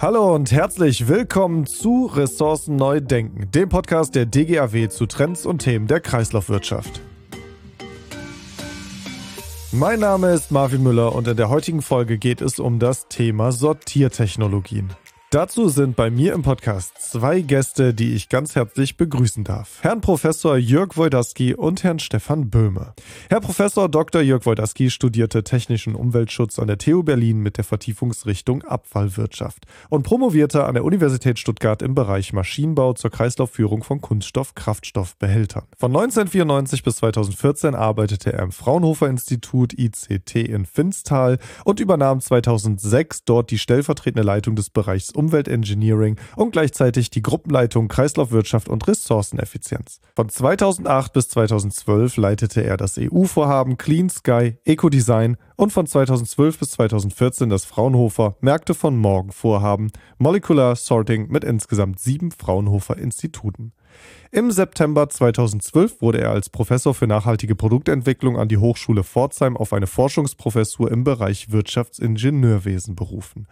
Hallo und herzlich willkommen zu Ressourcen Neu Denken, dem Podcast der DGAW zu Trends und Themen der Kreislaufwirtschaft. Mein Name ist Marvin Müller und in der heutigen Folge geht es um das Thema Sortiertechnologien. Dazu sind bei mir im Podcast zwei Gäste, die ich ganz herzlich begrüßen darf. Herrn Professor Jörg Wojdaski und Herrn Stefan Böhme. Herr Professor Dr. Jörg Wojdaski studierte Technischen Umweltschutz an der TU Berlin mit der Vertiefungsrichtung Abfallwirtschaft und promovierte an der Universität Stuttgart im Bereich Maschinenbau zur Kreislaufführung von Kunststoff-Kraftstoffbehältern. Von 1994 bis 2014 arbeitete er im Fraunhofer Institut ICT in Finstal und übernahm 2006 dort die stellvertretende Leitung des Bereichs Umweltengineering und gleichzeitig die Gruppenleitung Kreislaufwirtschaft und Ressourceneffizienz. Von 2008 bis 2012 leitete er das EU-Vorhaben Clean Sky Ecodesign und von 2012 bis 2014 das Fraunhofer Märkte von Morgen Vorhaben Molecular Sorting mit insgesamt sieben Fraunhofer Instituten. Im September 2012 wurde er als Professor für nachhaltige Produktentwicklung an die Hochschule Pforzheim auf eine Forschungsprofessur im Bereich Wirtschaftsingenieurwesen berufen.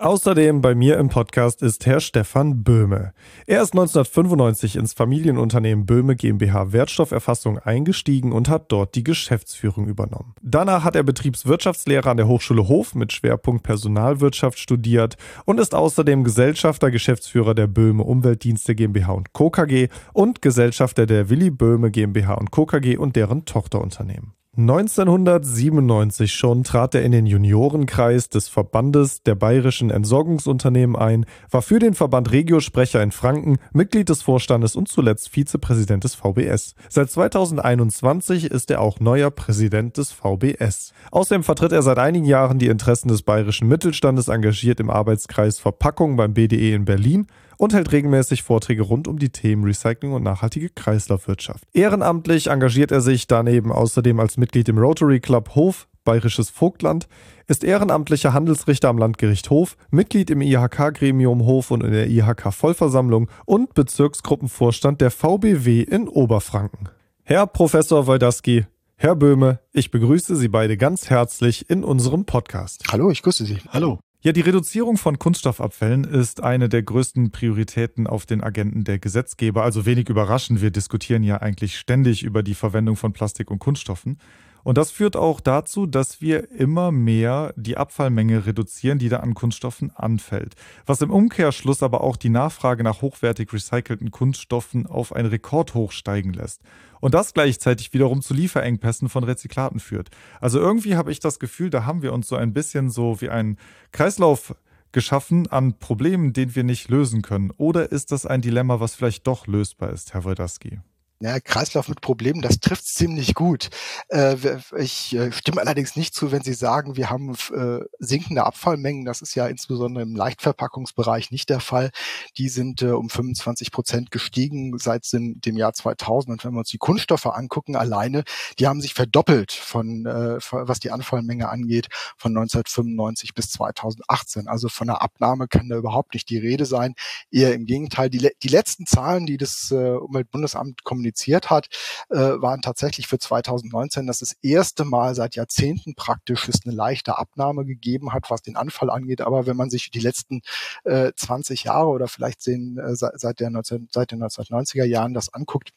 Außerdem bei mir im Podcast ist Herr Stefan Böhme. Er ist 1995 ins Familienunternehmen Böhme GmbH Wertstofferfassung eingestiegen und hat dort die Geschäftsführung übernommen. Danach hat er Betriebswirtschaftslehre an der Hochschule Hof mit Schwerpunkt Personalwirtschaft studiert und ist außerdem Gesellschafter, Geschäftsführer der Böhme Umweltdienste GmbH und Co. KG und Gesellschafter der Willi Böhme GmbH und Co. KG und deren Tochterunternehmen. 1997 schon trat er in den Juniorenkreis des Verbandes der bayerischen Entsorgungsunternehmen ein, war für den Verband Regiosprecher in Franken, Mitglied des Vorstandes und zuletzt Vizepräsident des VBS. Seit 2021 ist er auch neuer Präsident des VBS. Außerdem vertritt er seit einigen Jahren die Interessen des bayerischen Mittelstandes engagiert im Arbeitskreis Verpackung beim BDE in Berlin und hält regelmäßig Vorträge rund um die Themen Recycling und nachhaltige Kreislaufwirtschaft. Ehrenamtlich engagiert er sich daneben außerdem als Mitglied im Rotary Club Hof, Bayerisches Vogtland, ist ehrenamtlicher Handelsrichter am Landgericht Hof, Mitglied im IHK-Gremium Hof und in der IHK-Vollversammlung und Bezirksgruppenvorstand der VBW in Oberfranken. Herr Professor Wojdaski, Herr Böhme, ich begrüße Sie beide ganz herzlich in unserem Podcast. Hallo, ich grüße Sie. Hallo. Ja, die Reduzierung von Kunststoffabfällen ist eine der größten Prioritäten auf den Agenten der Gesetzgeber. Also wenig überraschend, wir diskutieren ja eigentlich ständig über die Verwendung von Plastik und Kunststoffen. Und das führt auch dazu, dass wir immer mehr die Abfallmenge reduzieren, die da an Kunststoffen anfällt. Was im Umkehrschluss aber auch die Nachfrage nach hochwertig recycelten Kunststoffen auf ein Rekordhoch steigen lässt. Und das gleichzeitig wiederum zu Lieferengpässen von Rezyklaten führt. Also irgendwie habe ich das Gefühl, da haben wir uns so ein bisschen so wie ein Kreislauf geschaffen an Problemen, den wir nicht lösen können. Oder ist das ein Dilemma, was vielleicht doch lösbar ist, Herr Wojdaski? Ja, Kreislauf mit Problemen, das trifft ziemlich gut. Äh, ich äh, stimme allerdings nicht zu, wenn Sie sagen, wir haben äh, sinkende Abfallmengen. Das ist ja insbesondere im Leichtverpackungsbereich nicht der Fall. Die sind um 25 Prozent gestiegen seit dem Jahr 2000. Und wenn wir uns die Kunststoffe angucken, alleine, die haben sich verdoppelt von, was die Anfallmenge angeht, von 1995 bis 2018. Also von einer Abnahme kann da überhaupt nicht die Rede sein. Eher im Gegenteil. Die, die letzten Zahlen, die das Umweltbundesamt kommuniziert kommuniziert hat, äh, waren tatsächlich für 2019 das, das erste Mal seit Jahrzehnten praktisch es eine leichte Abnahme gegeben hat, was den Anfall angeht. Aber wenn man sich die letzten äh, 20 Jahre oder vielleicht sehen, äh, seit, der 19, seit den 1990er Jahren das anguckt,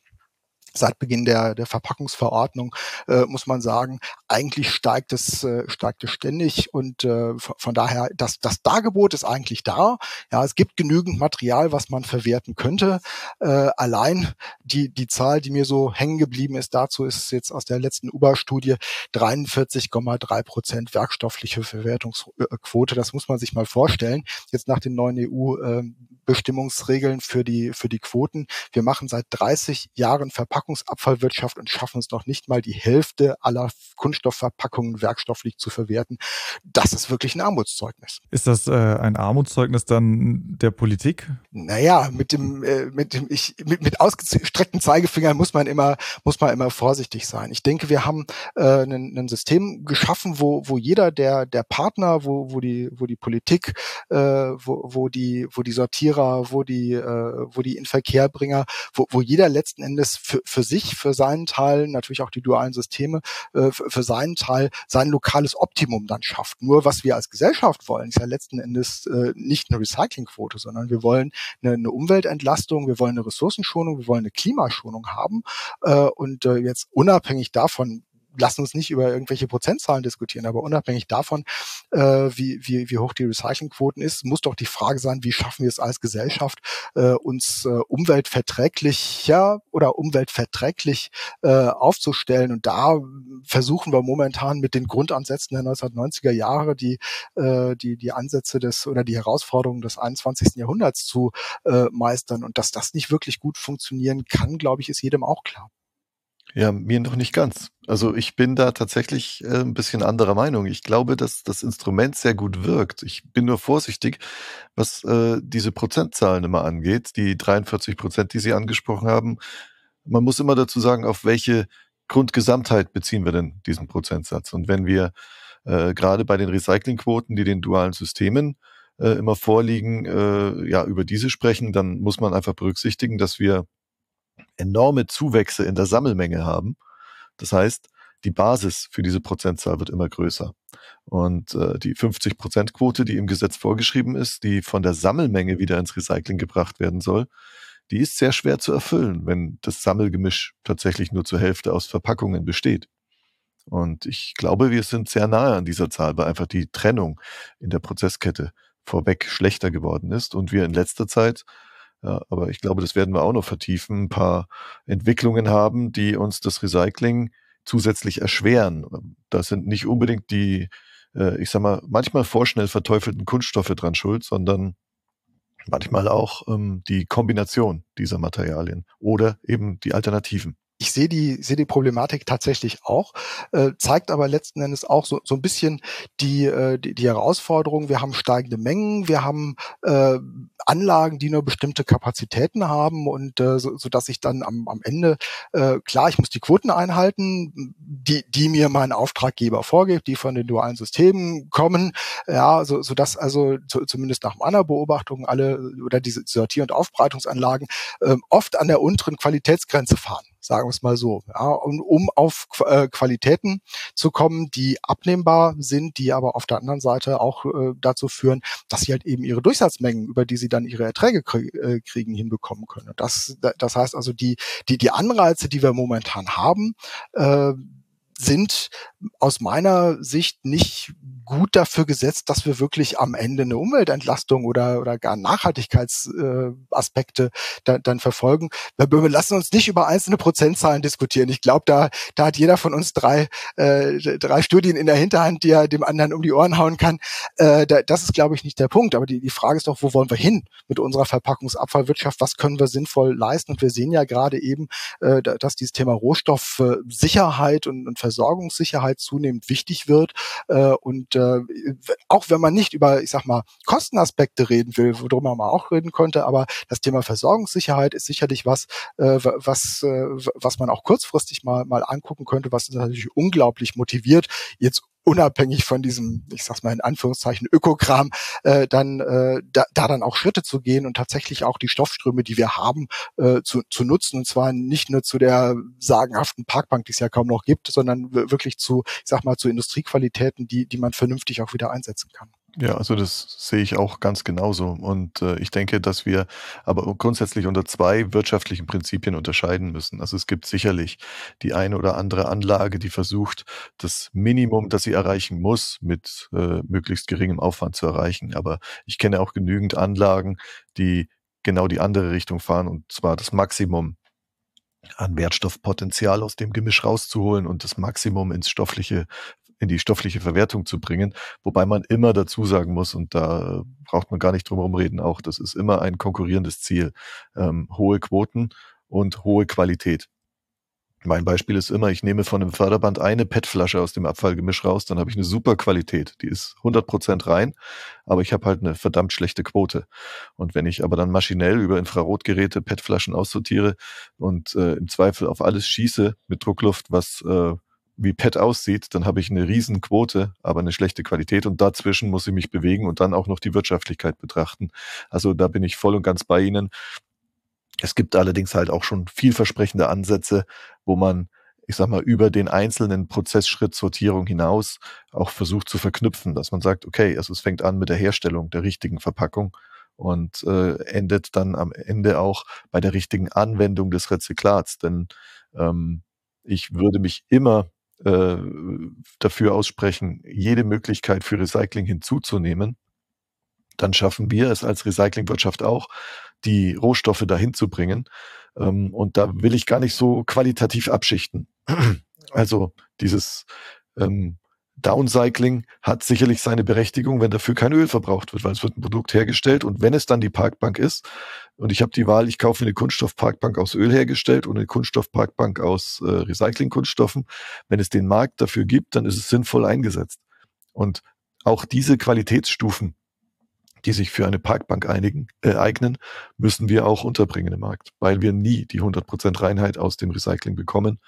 seit Beginn der, der Verpackungsverordnung äh, muss man sagen, eigentlich steigt es, äh, steigt es ständig und äh, von daher, das, das Dargebot ist eigentlich da. Ja, es gibt genügend Material, was man verwerten könnte. Äh, allein die, die Zahl, die mir so hängen geblieben ist dazu, ist jetzt aus der letzten UBA-Studie 43,3 Prozent werkstoffliche Verwertungsquote. Das muss man sich mal vorstellen. Jetzt nach den neuen EU äh, Bestimmungsregeln für die, für die Quoten. Wir machen seit 30 Jahren Verpackungsabfallwirtschaft und schaffen es noch nicht mal die Hälfte aller Kunststoffverpackungen werkstofflich zu verwerten. Das ist wirklich ein Armutszeugnis. Ist das äh, ein Armutszeugnis dann der Politik? Naja, mit dem, äh, mit dem, ich, mit, mit ausgestreckten Zeigefingern muss man immer, muss man immer vorsichtig sein. Ich denke, wir haben äh, ein, System geschaffen, wo, wo jeder der, der Partner, wo, wo die, wo die Politik, äh, wo, wo die, wo die Sortiere Recyclierer, wo die, äh, wo die Inverkehrbringer, wo, wo jeder letzten Endes für, für sich, für seinen Teil, natürlich auch die dualen Systeme, äh, für, seinen Teil sein lokales Optimum dann schafft. Nur was wir als Gesellschaft wollen, ist ja letzten Endes äh, nicht eine Recyclingquote, sondern wir wollen eine, Umweltentlastung, wir wollen eine Ressourcenschonung, wir wollen eine Klimaschonung haben. Äh, und jetzt unabhängig davon, lassen uns nicht über irgendwelche Prozentzahlen diskutieren, aber unabhängig davon, äh, wie, wie, wie hoch die Recyclingquoten ist, muss doch die Frage sein, wie schaffen wir es als Gesellschaft, äh, uns äh, umweltverträglicher oder umweltverträglich äh, aufzustellen. Und da versuchen wir momentan mit den Grundansätzen der 1990er Jahre die, äh, die, die Ansätze des oder die Herausforderungen des 21. Jahrhunderts zu äh, meistern. Und dass das nicht wirklich gut funktionieren kann, glaube ich, ist jedem auch klar. Ja, mir noch nicht ganz. Also ich bin da tatsächlich äh, ein bisschen anderer Meinung. Ich glaube, dass das Instrument sehr gut wirkt. Ich bin nur vorsichtig, was äh, diese Prozentzahlen immer angeht, die 43 Prozent, die Sie angesprochen haben. Man muss immer dazu sagen, auf welche Grundgesamtheit beziehen wir denn diesen Prozentsatz. Und wenn wir äh, gerade bei den Recyclingquoten, die den dualen Systemen immer vorliegen, ja, über diese sprechen, dann muss man einfach berücksichtigen, dass wir enorme Zuwächse in der Sammelmenge haben. Das heißt, die Basis für diese Prozentzahl wird immer größer. Und äh, die 50-Prozent-Quote, die im Gesetz vorgeschrieben ist, die von der Sammelmenge wieder ins Recycling gebracht werden soll, die ist sehr schwer zu erfüllen, wenn das Sammelgemisch tatsächlich nur zur Hälfte aus Verpackungen besteht. Und ich glaube, wir sind sehr nahe an dieser Zahl, weil einfach die Trennung in der Prozesskette vorweg schlechter geworden ist und wir in letzter Zeit ja, aber ich glaube, das werden wir auch noch vertiefen, ein paar Entwicklungen haben, die uns das Recycling zusätzlich erschweren. Das sind nicht unbedingt die, äh, ich sag mal, manchmal vorschnell verteufelten Kunststoffe dran schuld, sondern manchmal auch ähm, die Kombination dieser Materialien oder eben die Alternativen ich sehe die, sehe die Problematik tatsächlich auch, äh, zeigt aber letzten Endes auch so, so ein bisschen die, äh, die, die Herausforderung. Wir haben steigende Mengen, wir haben äh, Anlagen, die nur bestimmte Kapazitäten haben und äh, so, so dass ich dann am, am Ende, äh, klar, ich muss die Quoten einhalten, die, die mir mein Auftraggeber vorgibt, die von den dualen Systemen kommen, ja, so, so dass also zu, zumindest nach meiner Beobachtung alle oder diese Sortier- und Aufbereitungsanlagen äh, oft an der unteren Qualitätsgrenze fahren sagen wir es mal so, ja, und um auf äh, Qualitäten zu kommen, die abnehmbar sind, die aber auf der anderen Seite auch äh, dazu führen, dass sie halt eben ihre Durchsatzmengen, über die sie dann ihre Erträge äh, kriegen, hinbekommen können. Das, das heißt also, die, die, die Anreize, die wir momentan haben, äh, sind aus meiner Sicht nicht gut dafür gesetzt, dass wir wirklich am Ende eine Umweltentlastung oder, oder gar Nachhaltigkeitsaspekte äh, da, dann verfolgen. Wir lassen uns nicht über einzelne Prozentzahlen diskutieren. Ich glaube, da, da hat jeder von uns drei, äh, drei Studien in der Hinterhand, die er dem anderen um die Ohren hauen kann. Äh, da, das ist, glaube ich, nicht der Punkt. Aber die, die Frage ist doch, wo wollen wir hin mit unserer Verpackungsabfallwirtschaft? Was können wir sinnvoll leisten? Und wir sehen ja gerade eben, äh, dass dieses Thema Rohstoffsicherheit und, und Versorgungssicherheit zunehmend wichtig wird. Äh, und äh, auch wenn man nicht über, ich sag mal, Kostenaspekte reden will, worüber man auch reden könnte, aber das Thema Versorgungssicherheit ist sicherlich was, äh, was, äh, was man auch kurzfristig mal, mal angucken könnte, was natürlich unglaublich motiviert, jetzt unabhängig von diesem, ich sag's mal in Anführungszeichen, Ökokram, äh, dann äh, da, da dann auch Schritte zu gehen und tatsächlich auch die Stoffströme, die wir haben, äh, zu, zu nutzen. Und zwar nicht nur zu der sagenhaften Parkbank, die es ja kaum noch gibt, sondern wirklich zu, ich sag mal, zu Industriequalitäten, die, die man vernünftig auch wieder einsetzen kann. Ja, also das sehe ich auch ganz genauso. Und äh, ich denke, dass wir aber grundsätzlich unter zwei wirtschaftlichen Prinzipien unterscheiden müssen. Also es gibt sicherlich die eine oder andere Anlage, die versucht, das Minimum, das sie erreichen muss, mit äh, möglichst geringem Aufwand zu erreichen. Aber ich kenne auch genügend Anlagen, die genau die andere Richtung fahren, und zwar das Maximum an Wertstoffpotenzial aus dem Gemisch rauszuholen und das Maximum ins stoffliche in die stoffliche Verwertung zu bringen, wobei man immer dazu sagen muss, und da braucht man gar nicht drum herum reden, auch das ist immer ein konkurrierendes Ziel, ähm, hohe Quoten und hohe Qualität. Mein Beispiel ist immer, ich nehme von einem Förderband eine PET-Flasche aus dem Abfallgemisch raus, dann habe ich eine super Qualität. Die ist 100% rein, aber ich habe halt eine verdammt schlechte Quote. Und wenn ich aber dann maschinell über Infrarotgeräte PET-Flaschen aussortiere und äh, im Zweifel auf alles schieße mit Druckluft, was äh, wie PET aussieht, dann habe ich eine Riesenquote, aber eine schlechte Qualität und dazwischen muss ich mich bewegen und dann auch noch die Wirtschaftlichkeit betrachten. Also da bin ich voll und ganz bei Ihnen. Es gibt allerdings halt auch schon vielversprechende Ansätze, wo man, ich sag mal, über den einzelnen Prozessschritt Sortierung hinaus auch versucht zu verknüpfen, dass man sagt, okay, also es fängt an mit der Herstellung der richtigen Verpackung und äh, endet dann am Ende auch bei der richtigen Anwendung des Rezyklats. Denn ähm, ich würde mich immer äh, dafür aussprechen, jede Möglichkeit für Recycling hinzuzunehmen, dann schaffen wir es als Recyclingwirtschaft auch, die Rohstoffe dahin zu bringen. Ähm, und da will ich gar nicht so qualitativ abschichten. Also dieses ähm, Downcycling hat sicherlich seine Berechtigung, wenn dafür kein Öl verbraucht wird, weil es wird ein Produkt hergestellt und wenn es dann die Parkbank ist und ich habe die Wahl, ich kaufe eine Kunststoffparkbank aus Öl hergestellt und eine Kunststoffparkbank aus äh, Recyclingkunststoffen, wenn es den Markt dafür gibt, dann ist es sinnvoll eingesetzt. Und auch diese Qualitätsstufen, die sich für eine Parkbank einigen, äh, eignen, müssen wir auch unterbringen im Markt, weil wir nie die 100% Reinheit aus dem Recycling bekommen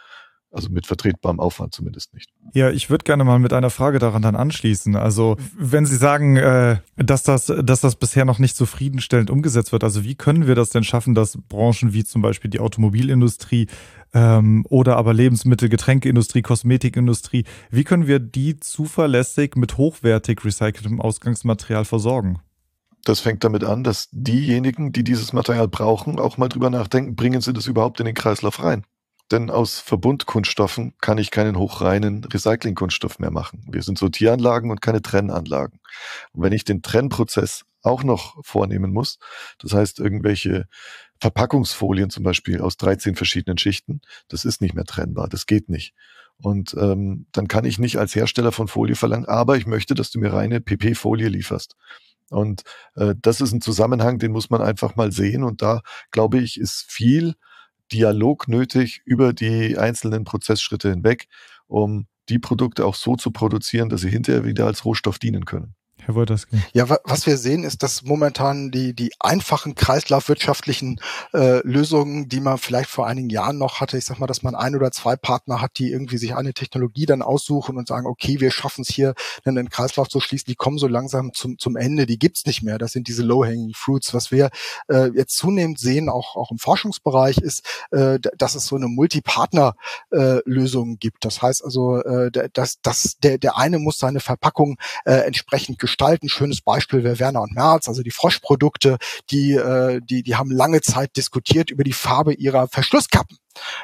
also mit vertretbarem Aufwand zumindest nicht. Ja, ich würde gerne mal mit einer Frage daran dann anschließen. Also wenn Sie sagen, äh, dass das, dass das bisher noch nicht zufriedenstellend umgesetzt wird, also wie können wir das denn schaffen, dass Branchen wie zum Beispiel die Automobilindustrie ähm, oder aber Lebensmittel, Getränkeindustrie, Kosmetikindustrie, wie können wir die zuverlässig mit hochwertig recyceltem Ausgangsmaterial versorgen? Das fängt damit an, dass diejenigen, die dieses Material brauchen, auch mal drüber nachdenken, bringen sie das überhaupt in den Kreislauf rein? Denn aus Verbundkunststoffen kann ich keinen hochreinen Recyclingkunststoff mehr machen. Wir sind Sortieranlagen und keine Trennanlagen. Und wenn ich den Trennprozess auch noch vornehmen muss, das heißt irgendwelche Verpackungsfolien zum Beispiel aus 13 verschiedenen Schichten, das ist nicht mehr trennbar, das geht nicht. Und ähm, dann kann ich nicht als Hersteller von Folie verlangen, aber ich möchte, dass du mir reine PP-Folie lieferst. Und äh, das ist ein Zusammenhang, den muss man einfach mal sehen. Und da, glaube ich, ist viel Dialog nötig über die einzelnen Prozessschritte hinweg, um die Produkte auch so zu produzieren, dass sie hinterher wieder als Rohstoff dienen können. Herr Wolterski. Ja, was wir sehen, ist, dass momentan die, die einfachen kreislaufwirtschaftlichen äh, Lösungen, die man vielleicht vor einigen Jahren noch hatte, ich sag mal, dass man ein oder zwei Partner hat, die irgendwie sich eine Technologie dann aussuchen und sagen, okay, wir schaffen es hier, einen Kreislauf zu schließen, die kommen so langsam zum, zum Ende, die gibt's nicht mehr. Das sind diese low-hanging fruits. Was wir äh, jetzt zunehmend sehen, auch, auch im Forschungsbereich, ist, äh, dass es so eine Multipartner-Lösung äh, gibt. Das heißt also, äh, dass, dass der, der eine muss seine Verpackung äh, entsprechend gestalten gestalten. Schönes Beispiel wäre Werner und Merz, also die Froschprodukte, die, äh, die, die haben lange Zeit diskutiert über die Farbe ihrer Verschlusskappen.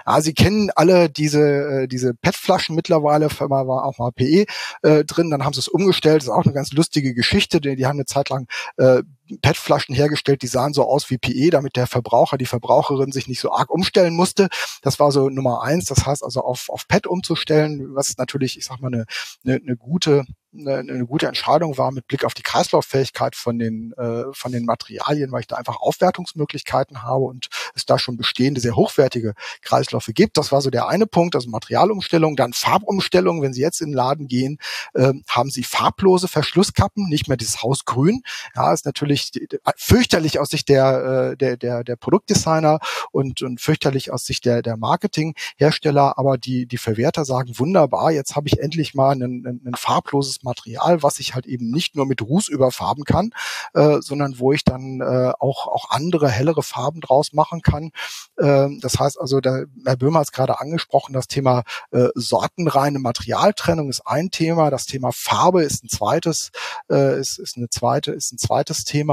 Ja, Sie kennen alle diese, äh, diese PET-Flaschen mittlerweile, mal war auch mal PE äh, drin, dann haben sie es umgestellt, das ist auch eine ganz lustige Geschichte, die, die haben eine Zeit lang äh, PET-Flaschen hergestellt, die sahen so aus wie PE, damit der Verbraucher, die Verbraucherin sich nicht so arg umstellen musste. Das war so Nummer eins. Das heißt also auf, auf PET umzustellen, was natürlich, ich sag mal, eine, eine, eine gute eine, eine gute Entscheidung war mit Blick auf die Kreislauffähigkeit von den, äh, von den Materialien, weil ich da einfach Aufwertungsmöglichkeiten habe und es da schon bestehende, sehr hochwertige Kreisläufe gibt. Das war so der eine Punkt, also Materialumstellung, dann Farbumstellung. Wenn Sie jetzt in den Laden gehen, äh, haben Sie farblose Verschlusskappen, nicht mehr dieses Hausgrün. Ja, ist natürlich fürchterlich aus Sicht der, äh, der, der, der Produktdesigner und, und fürchterlich aus Sicht der, der Marketinghersteller, aber die, die Verwerter sagen, wunderbar, jetzt habe ich endlich mal ein, ein, ein farbloses Material, was ich halt eben nicht nur mit Ruß überfarben kann, äh, sondern wo ich dann äh, auch, auch andere, hellere Farben draus machen kann. Äh, das heißt also, der, Herr Böhmer hat es gerade angesprochen, das Thema äh, sortenreine Materialtrennung ist ein Thema, das Thema Farbe ist ein zweites, äh, ist, ist eine zweite, ist ein zweites Thema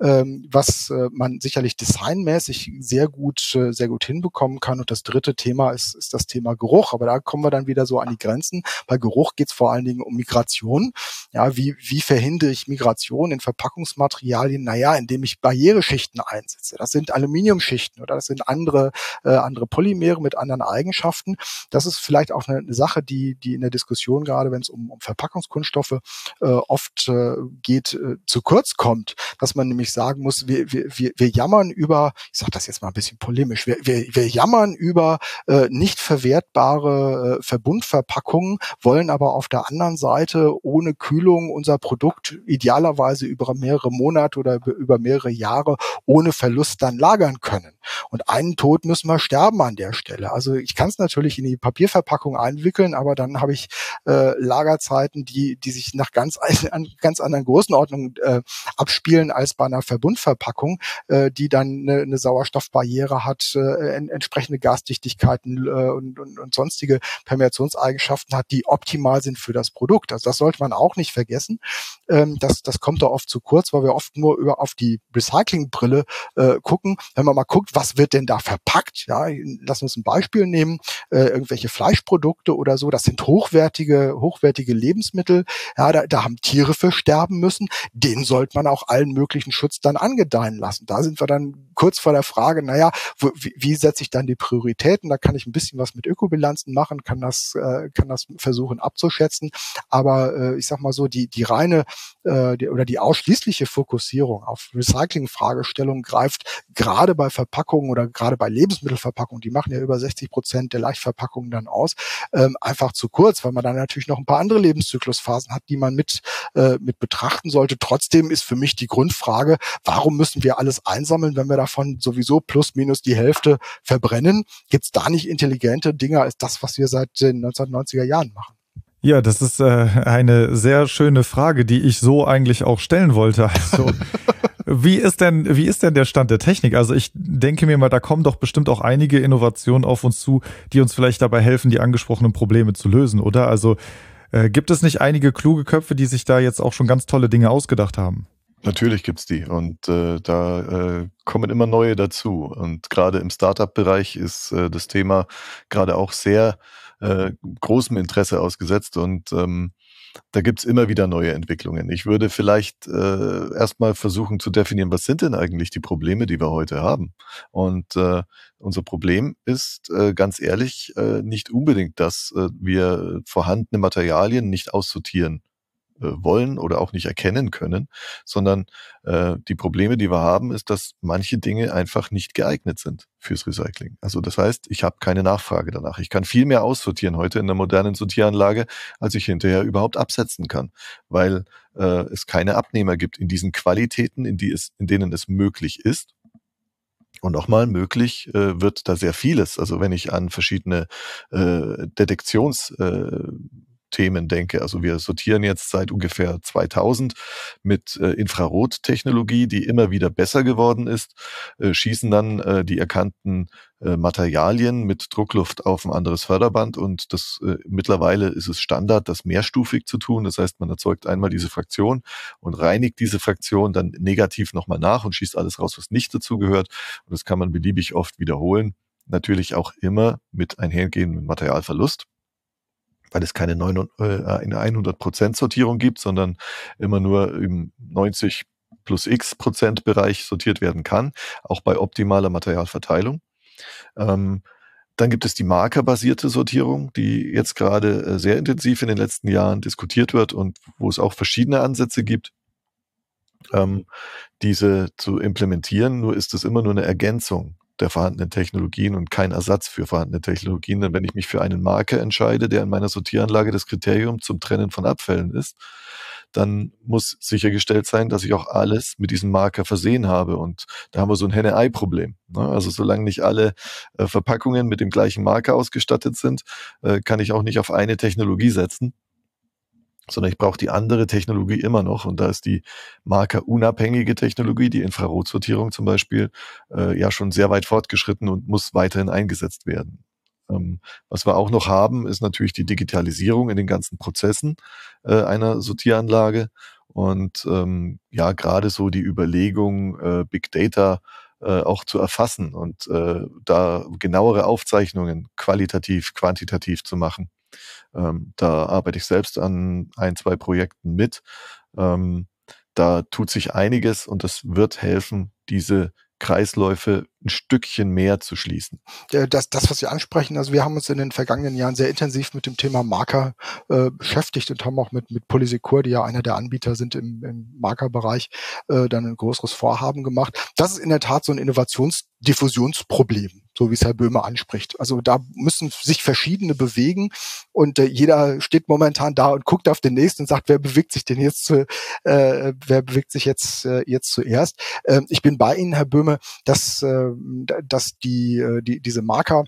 ähm, was äh, man sicherlich designmäßig sehr gut, äh, sehr gut hinbekommen kann. Und das dritte Thema ist, ist das Thema Geruch. Aber da kommen wir dann wieder so an die Grenzen. Bei Geruch geht es vor allen Dingen um Migration. Ja, wie, wie verhindere ich Migration in Verpackungsmaterialien? Naja, indem ich Barriereschichten einsetze. Das sind Aluminiumschichten oder das sind andere, äh, andere Polymere mit anderen Eigenschaften. Das ist vielleicht auch eine, eine Sache, die, die in der Diskussion, gerade wenn es um, um Verpackungskunststoffe äh, oft äh, geht, äh, zu kurz kommt, dass man nämlich ich sagen muss, wir, wir, wir jammern über, ich sage das jetzt mal ein bisschen polemisch, wir, wir, wir jammern über äh, nicht verwertbare äh, Verbundverpackungen, wollen aber auf der anderen Seite ohne Kühlung unser Produkt idealerweise über mehrere Monate oder über mehrere Jahre ohne Verlust dann lagern können. Und einen Tod müssen wir sterben an der Stelle. Also ich kann es natürlich in die Papierverpackung einwickeln, aber dann habe ich äh, Lagerzeiten, die, die sich nach ganz, an ganz anderen Größenordnungen äh, abspielen als bei einer Verbundverpackung, äh, die dann eine, eine Sauerstoffbarriere hat, äh, entsprechende Gasdichtigkeiten äh, und, und, und sonstige Permeationseigenschaften hat, die optimal sind für das Produkt. Also das sollte man auch nicht vergessen. Ähm, das, das kommt da oft zu kurz, weil wir oft nur über auf die Recyclingbrille äh, gucken. Wenn man mal guckt, was wird denn da verpackt? Ja, lass uns ein Beispiel nehmen. Äh, irgendwelche Fleischprodukte oder so, das sind hochwertige, hochwertige Lebensmittel. Ja, da, da haben Tiere für sterben müssen. Denen sollte man auch allen möglichen Schutz dann angedeihen lassen. Da sind wir dann kurz vor der Frage, naja, wo, wie, wie setze ich dann die Prioritäten? Da kann ich ein bisschen was mit Ökobilanzen machen, kann das, äh, kann das versuchen abzuschätzen. Aber äh, ich sag mal so, die, die reine äh, die, oder die ausschließliche Fokussierung auf Recycling-Fragestellungen greift gerade bei Verpackungen oder gerade bei Lebensmittelverpackungen, die machen ja über 60 Prozent der Leichtverpackungen dann aus, ähm, einfach zu kurz, weil man dann natürlich noch ein paar andere Lebenszyklusphasen hat, die man mit, äh, mit betrachten sollte. Trotzdem ist für mich die Grundfrage, warum müssen wir alles einsammeln, wenn wir davon sowieso plus minus die Hälfte verbrennen? Gibt es da nicht intelligente Dinge als das, was wir seit den 1990er Jahren machen? Ja, das ist äh, eine sehr schöne Frage, die ich so eigentlich auch stellen wollte. Also, wie ist denn, wie ist denn der Stand der Technik? Also ich denke mir mal, da kommen doch bestimmt auch einige Innovationen auf uns zu, die uns vielleicht dabei helfen, die angesprochenen Probleme zu lösen, oder? Also äh, gibt es nicht einige kluge Köpfe, die sich da jetzt auch schon ganz tolle Dinge ausgedacht haben? Natürlich gibt's die und äh, da äh, kommen immer neue dazu. Und gerade im Startup-Bereich ist äh, das Thema gerade auch sehr äh, großem Interesse ausgesetzt und ähm, da gibt's immer wieder neue Entwicklungen. Ich würde vielleicht äh, erstmal versuchen zu definieren, was sind denn eigentlich die Probleme, die wir heute haben. Und äh, unser Problem ist äh, ganz ehrlich äh, nicht unbedingt, dass äh, wir vorhandene Materialien nicht aussortieren wollen oder auch nicht erkennen können, sondern äh, die Probleme, die wir haben, ist, dass manche Dinge einfach nicht geeignet sind fürs Recycling. Also das heißt, ich habe keine Nachfrage danach. Ich kann viel mehr aussortieren heute in der modernen Sortieranlage, als ich hinterher überhaupt absetzen kann, weil äh, es keine Abnehmer gibt in diesen Qualitäten, in, die es, in denen es möglich ist. Und nochmal, möglich äh, wird da sehr vieles. Also wenn ich an verschiedene äh, Detektions äh, Themen denke. Also wir sortieren jetzt seit ungefähr 2000 mit äh, Infrarottechnologie, die immer wieder besser geworden ist, äh, schießen dann äh, die erkannten äh, Materialien mit Druckluft auf ein anderes Förderband und das äh, mittlerweile ist es Standard, das mehrstufig zu tun. Das heißt, man erzeugt einmal diese Fraktion und reinigt diese Fraktion dann negativ nochmal nach und schießt alles raus, was nicht dazugehört. Und das kann man beliebig oft wiederholen. Natürlich auch immer mit einhergehendem Materialverlust weil es keine 100% äh, Sortierung gibt, sondern immer nur im 90 plus x Prozent Bereich sortiert werden kann, auch bei optimaler Materialverteilung. Ähm, dann gibt es die markerbasierte Sortierung, die jetzt gerade äh, sehr intensiv in den letzten Jahren diskutiert wird und wo es auch verschiedene Ansätze gibt, ähm, diese zu implementieren. Nur ist es immer nur eine Ergänzung der vorhandenen Technologien und kein Ersatz für vorhandene Technologien. Denn wenn ich mich für einen Marker entscheide, der in meiner Sortieranlage das Kriterium zum Trennen von Abfällen ist, dann muss sichergestellt sein, dass ich auch alles mit diesem Marker versehen habe. Und da haben wir so ein Henne-Ei-Problem. Ne? Also solange nicht alle äh, Verpackungen mit dem gleichen Marker ausgestattet sind, äh, kann ich auch nicht auf eine Technologie setzen sondern ich brauche die andere Technologie immer noch. Und da ist die markerunabhängige Technologie, die Infrarotsortierung zum Beispiel, äh, ja schon sehr weit fortgeschritten und muss weiterhin eingesetzt werden. Ähm, was wir auch noch haben, ist natürlich die Digitalisierung in den ganzen Prozessen äh, einer Sortieranlage. Und ähm, ja, gerade so die Überlegung, äh, Big Data äh, auch zu erfassen und äh, da genauere Aufzeichnungen qualitativ, quantitativ zu machen. Ähm, da arbeite ich selbst an ein, zwei Projekten mit. Ähm, da tut sich einiges und das wird helfen, diese Kreisläufe ein Stückchen mehr zu schließen. Das, das, was Sie ansprechen, also wir haben uns in den vergangenen Jahren sehr intensiv mit dem Thema Marker äh, beschäftigt und haben auch mit, mit Polysecure, die ja einer der Anbieter sind im, im Markerbereich, äh, dann ein größeres Vorhaben gemacht. Das ist in der Tat so ein Innovationsdiffusionsproblem so wie es Herr Böhmer anspricht. Also da müssen sich verschiedene bewegen und äh, jeder steht momentan da und guckt auf den nächsten und sagt, wer bewegt sich denn jetzt, zu, äh, wer bewegt sich jetzt äh, jetzt zuerst? Äh, ich bin bei Ihnen, Herr Böhme, dass äh, dass die äh, die diese Marker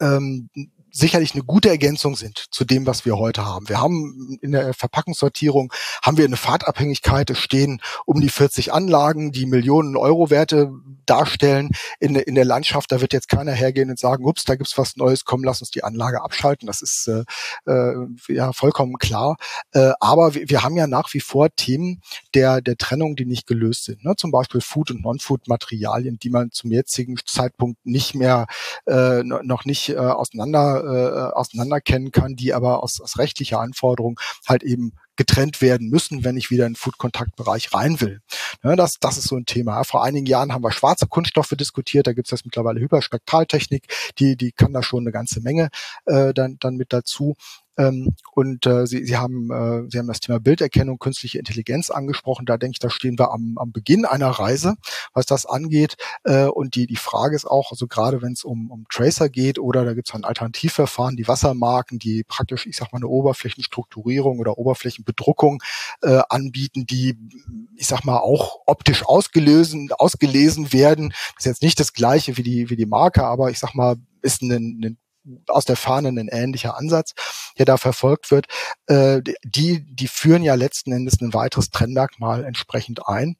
ähm, sicherlich eine gute Ergänzung sind zu dem, was wir heute haben. Wir haben in der Verpackungssortierung haben wir eine Fahrtabhängigkeit. Es stehen um die 40 Anlagen, die Millionen Euro Werte darstellen in, in der Landschaft. Da wird jetzt keiner hergehen und sagen, ups, da gibt's was Neues, komm, lass uns die Anlage abschalten. Das ist äh, äh, ja vollkommen klar. Äh, aber wir, wir haben ja nach wie vor Themen der, der Trennung, die nicht gelöst sind. Ne? Zum Beispiel Food- und Non-Food-Materialien, die man zum jetzigen Zeitpunkt nicht mehr äh, noch nicht äh, auseinander auseinanderkennen kann, die aber aus, aus rechtlicher Anforderung halt eben getrennt werden müssen, wenn ich wieder in den Food-Kontaktbereich rein will. Ja, das, das ist so ein Thema. Vor einigen Jahren haben wir schwarze Kunststoffe diskutiert, da gibt es jetzt mittlerweile Hyperspektraltechnik, die, die kann da schon eine ganze Menge äh, dann, dann mit dazu. Ähm, und äh, Sie, Sie, haben, äh, Sie haben das Thema Bilderkennung, künstliche Intelligenz angesprochen. Da denke ich, da stehen wir am, am Beginn einer Reise, was das angeht. Äh, und die, die Frage ist auch, also gerade wenn es um, um Tracer geht oder da gibt es ein Alternativverfahren, die Wassermarken, die praktisch, ich sag mal, eine Oberflächenstrukturierung oder Oberflächenbedruckung äh, anbieten, die, ich sag mal, auch optisch ausgelesen, ausgelesen werden. Das ist jetzt nicht das gleiche wie die, wie die Marke, aber ich sag mal, ist ein, ein aus der Fahne ein ähnlicher Ansatz, der da verfolgt wird, äh, die, die führen ja letzten Endes ein weiteres Trennmerkmal entsprechend ein,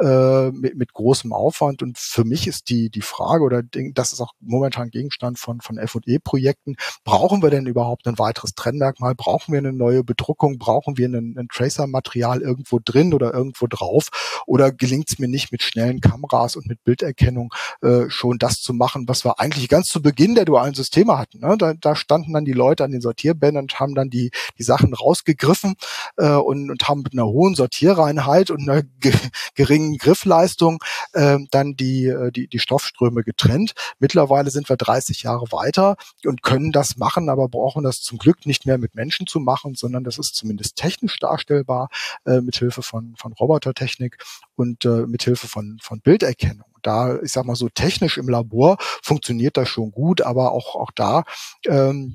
äh, mit, mit großem Aufwand. Und für mich ist die, die Frage, oder das ist auch momentan Gegenstand von, von F&E-Projekten, brauchen wir denn überhaupt ein weiteres Trennmerkmal? Brauchen wir eine neue Bedruckung? Brauchen wir ein, ein Tracer-Material irgendwo drin oder irgendwo drauf? Oder gelingt es mir nicht mit schnellen Kameras und mit Bilderkennung äh, schon das zu machen, was wir eigentlich ganz zu Beginn der dualen Systeme hatten? Hatten. Ne? Da, da standen dann die Leute an den Sortierbändern und haben dann die, die Sachen rausgegriffen äh, und, und haben mit einer hohen Sortierreinheit und einer ge geringen Griffleistung äh, dann die, äh, die, die Stoffströme getrennt. Mittlerweile sind wir 30 Jahre weiter und können das machen, aber brauchen das zum Glück nicht mehr mit Menschen zu machen, sondern das ist zumindest technisch darstellbar äh, mit Hilfe von, von Robotertechnik und äh, mit Hilfe von, von Bilderkennung da, ich sag mal so technisch im Labor funktioniert das schon gut, aber auch, auch da ähm,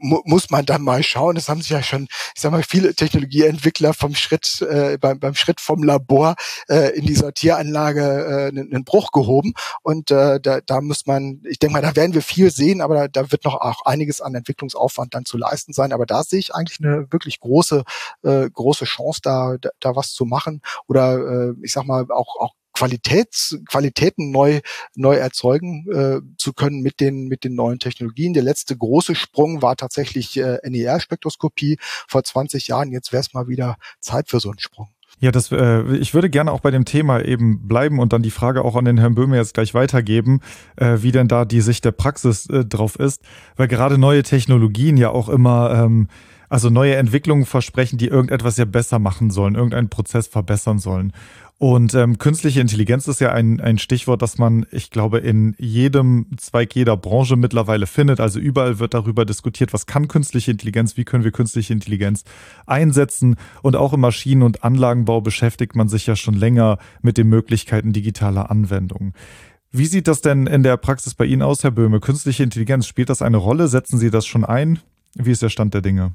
mu muss man dann mal schauen. Das haben sich ja schon, ich sag mal, viele Technologieentwickler vom Schritt, äh, beim, beim Schritt vom Labor äh, in die Sortieranlage äh, einen Bruch gehoben. Und äh, da, da muss man, ich denke mal, da werden wir viel sehen, aber da, da wird noch auch einiges an Entwicklungsaufwand dann zu leisten sein. Aber da sehe ich eigentlich eine wirklich große, äh, große Chance, da, da, da was zu machen. Oder äh, ich sag mal, auch, auch Qualitäts, Qualitäten neu, neu erzeugen äh, zu können mit den, mit den neuen Technologien. Der letzte große Sprung war tatsächlich äh, NER-Spektroskopie vor 20 Jahren. Jetzt wäre es mal wieder Zeit für so einen Sprung. Ja, das, äh, ich würde gerne auch bei dem Thema eben bleiben und dann die Frage auch an den Herrn Böhme jetzt gleich weitergeben, äh, wie denn da die Sicht der Praxis äh, drauf ist, weil gerade neue Technologien ja auch immer ähm, also neue Entwicklungen versprechen, die irgendetwas ja besser machen sollen, irgendeinen Prozess verbessern sollen. Und ähm, künstliche Intelligenz ist ja ein, ein Stichwort, das man, ich glaube, in jedem Zweig jeder Branche mittlerweile findet. Also überall wird darüber diskutiert, was kann künstliche Intelligenz, wie können wir künstliche Intelligenz einsetzen. Und auch im Maschinen- und Anlagenbau beschäftigt man sich ja schon länger mit den Möglichkeiten digitaler Anwendungen. Wie sieht das denn in der Praxis bei Ihnen aus, Herr Böhme? Künstliche Intelligenz, spielt das eine Rolle? Setzen Sie das schon ein? Wie ist der Stand der Dinge?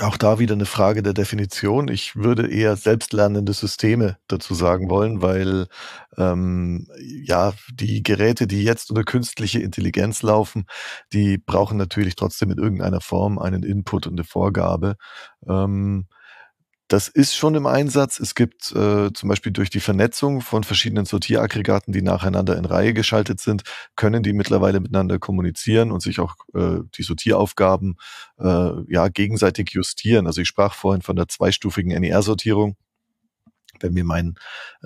Auch da wieder eine Frage der Definition. Ich würde eher selbstlernende Systeme dazu sagen wollen, weil ähm, ja die Geräte, die jetzt unter künstliche Intelligenz laufen, die brauchen natürlich trotzdem in irgendeiner Form einen Input und eine Vorgabe. Ähm, das ist schon im Einsatz. Es gibt äh, zum Beispiel durch die Vernetzung von verschiedenen Sortieraggregaten, die nacheinander in Reihe geschaltet sind, können die mittlerweile miteinander kommunizieren und sich auch äh, die Sortieraufgaben äh, ja gegenseitig justieren. Also ich sprach vorhin von der zweistufigen NER-Sortierung wenn mir mein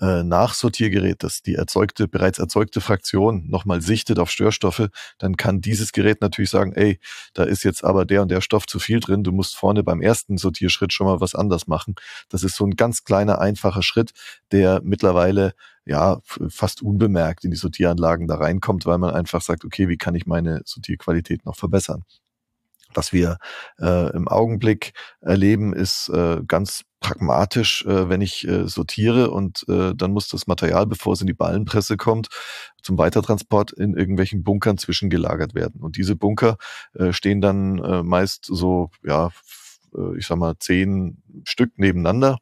äh, Nachsortiergerät, das die erzeugte, bereits erzeugte Fraktion nochmal sichtet auf Störstoffe, dann kann dieses Gerät natürlich sagen, ey, da ist jetzt aber der und der Stoff zu viel drin, du musst vorne beim ersten Sortierschritt schon mal was anders machen. Das ist so ein ganz kleiner, einfacher Schritt, der mittlerweile ja fast unbemerkt in die Sortieranlagen da reinkommt, weil man einfach sagt, okay, wie kann ich meine Sortierqualität noch verbessern? Was wir äh, im Augenblick erleben, ist äh, ganz pragmatisch, äh, wenn ich äh, sortiere und äh, dann muss das Material, bevor es in die Ballenpresse kommt, zum Weitertransport in irgendwelchen Bunkern zwischengelagert werden. Und diese Bunker äh, stehen dann äh, meist so, ja, äh, ich sag mal, zehn Stück nebeneinander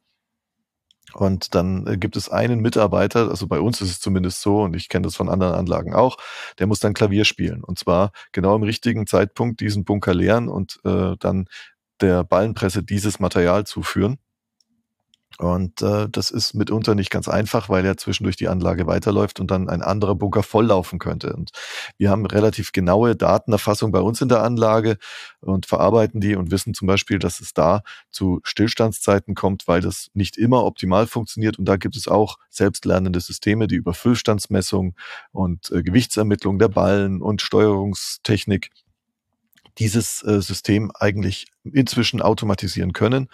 und dann äh, gibt es einen Mitarbeiter, also bei uns ist es zumindest so, und ich kenne das von anderen Anlagen auch, der muss dann Klavier spielen. Und zwar genau im richtigen Zeitpunkt diesen Bunker leeren und äh, dann der Ballenpresse dieses Material zuführen. Und äh, das ist mitunter nicht ganz einfach, weil ja zwischendurch die Anlage weiterläuft und dann ein anderer Bunker volllaufen könnte. Und wir haben relativ genaue Datenerfassung bei uns in der Anlage und verarbeiten die und wissen zum Beispiel, dass es da zu Stillstandszeiten kommt, weil das nicht immer optimal funktioniert. Und da gibt es auch selbstlernende Systeme, die über Füllstandsmessung und äh, Gewichtsermittlung der Ballen und Steuerungstechnik dieses äh, System eigentlich inzwischen automatisieren können.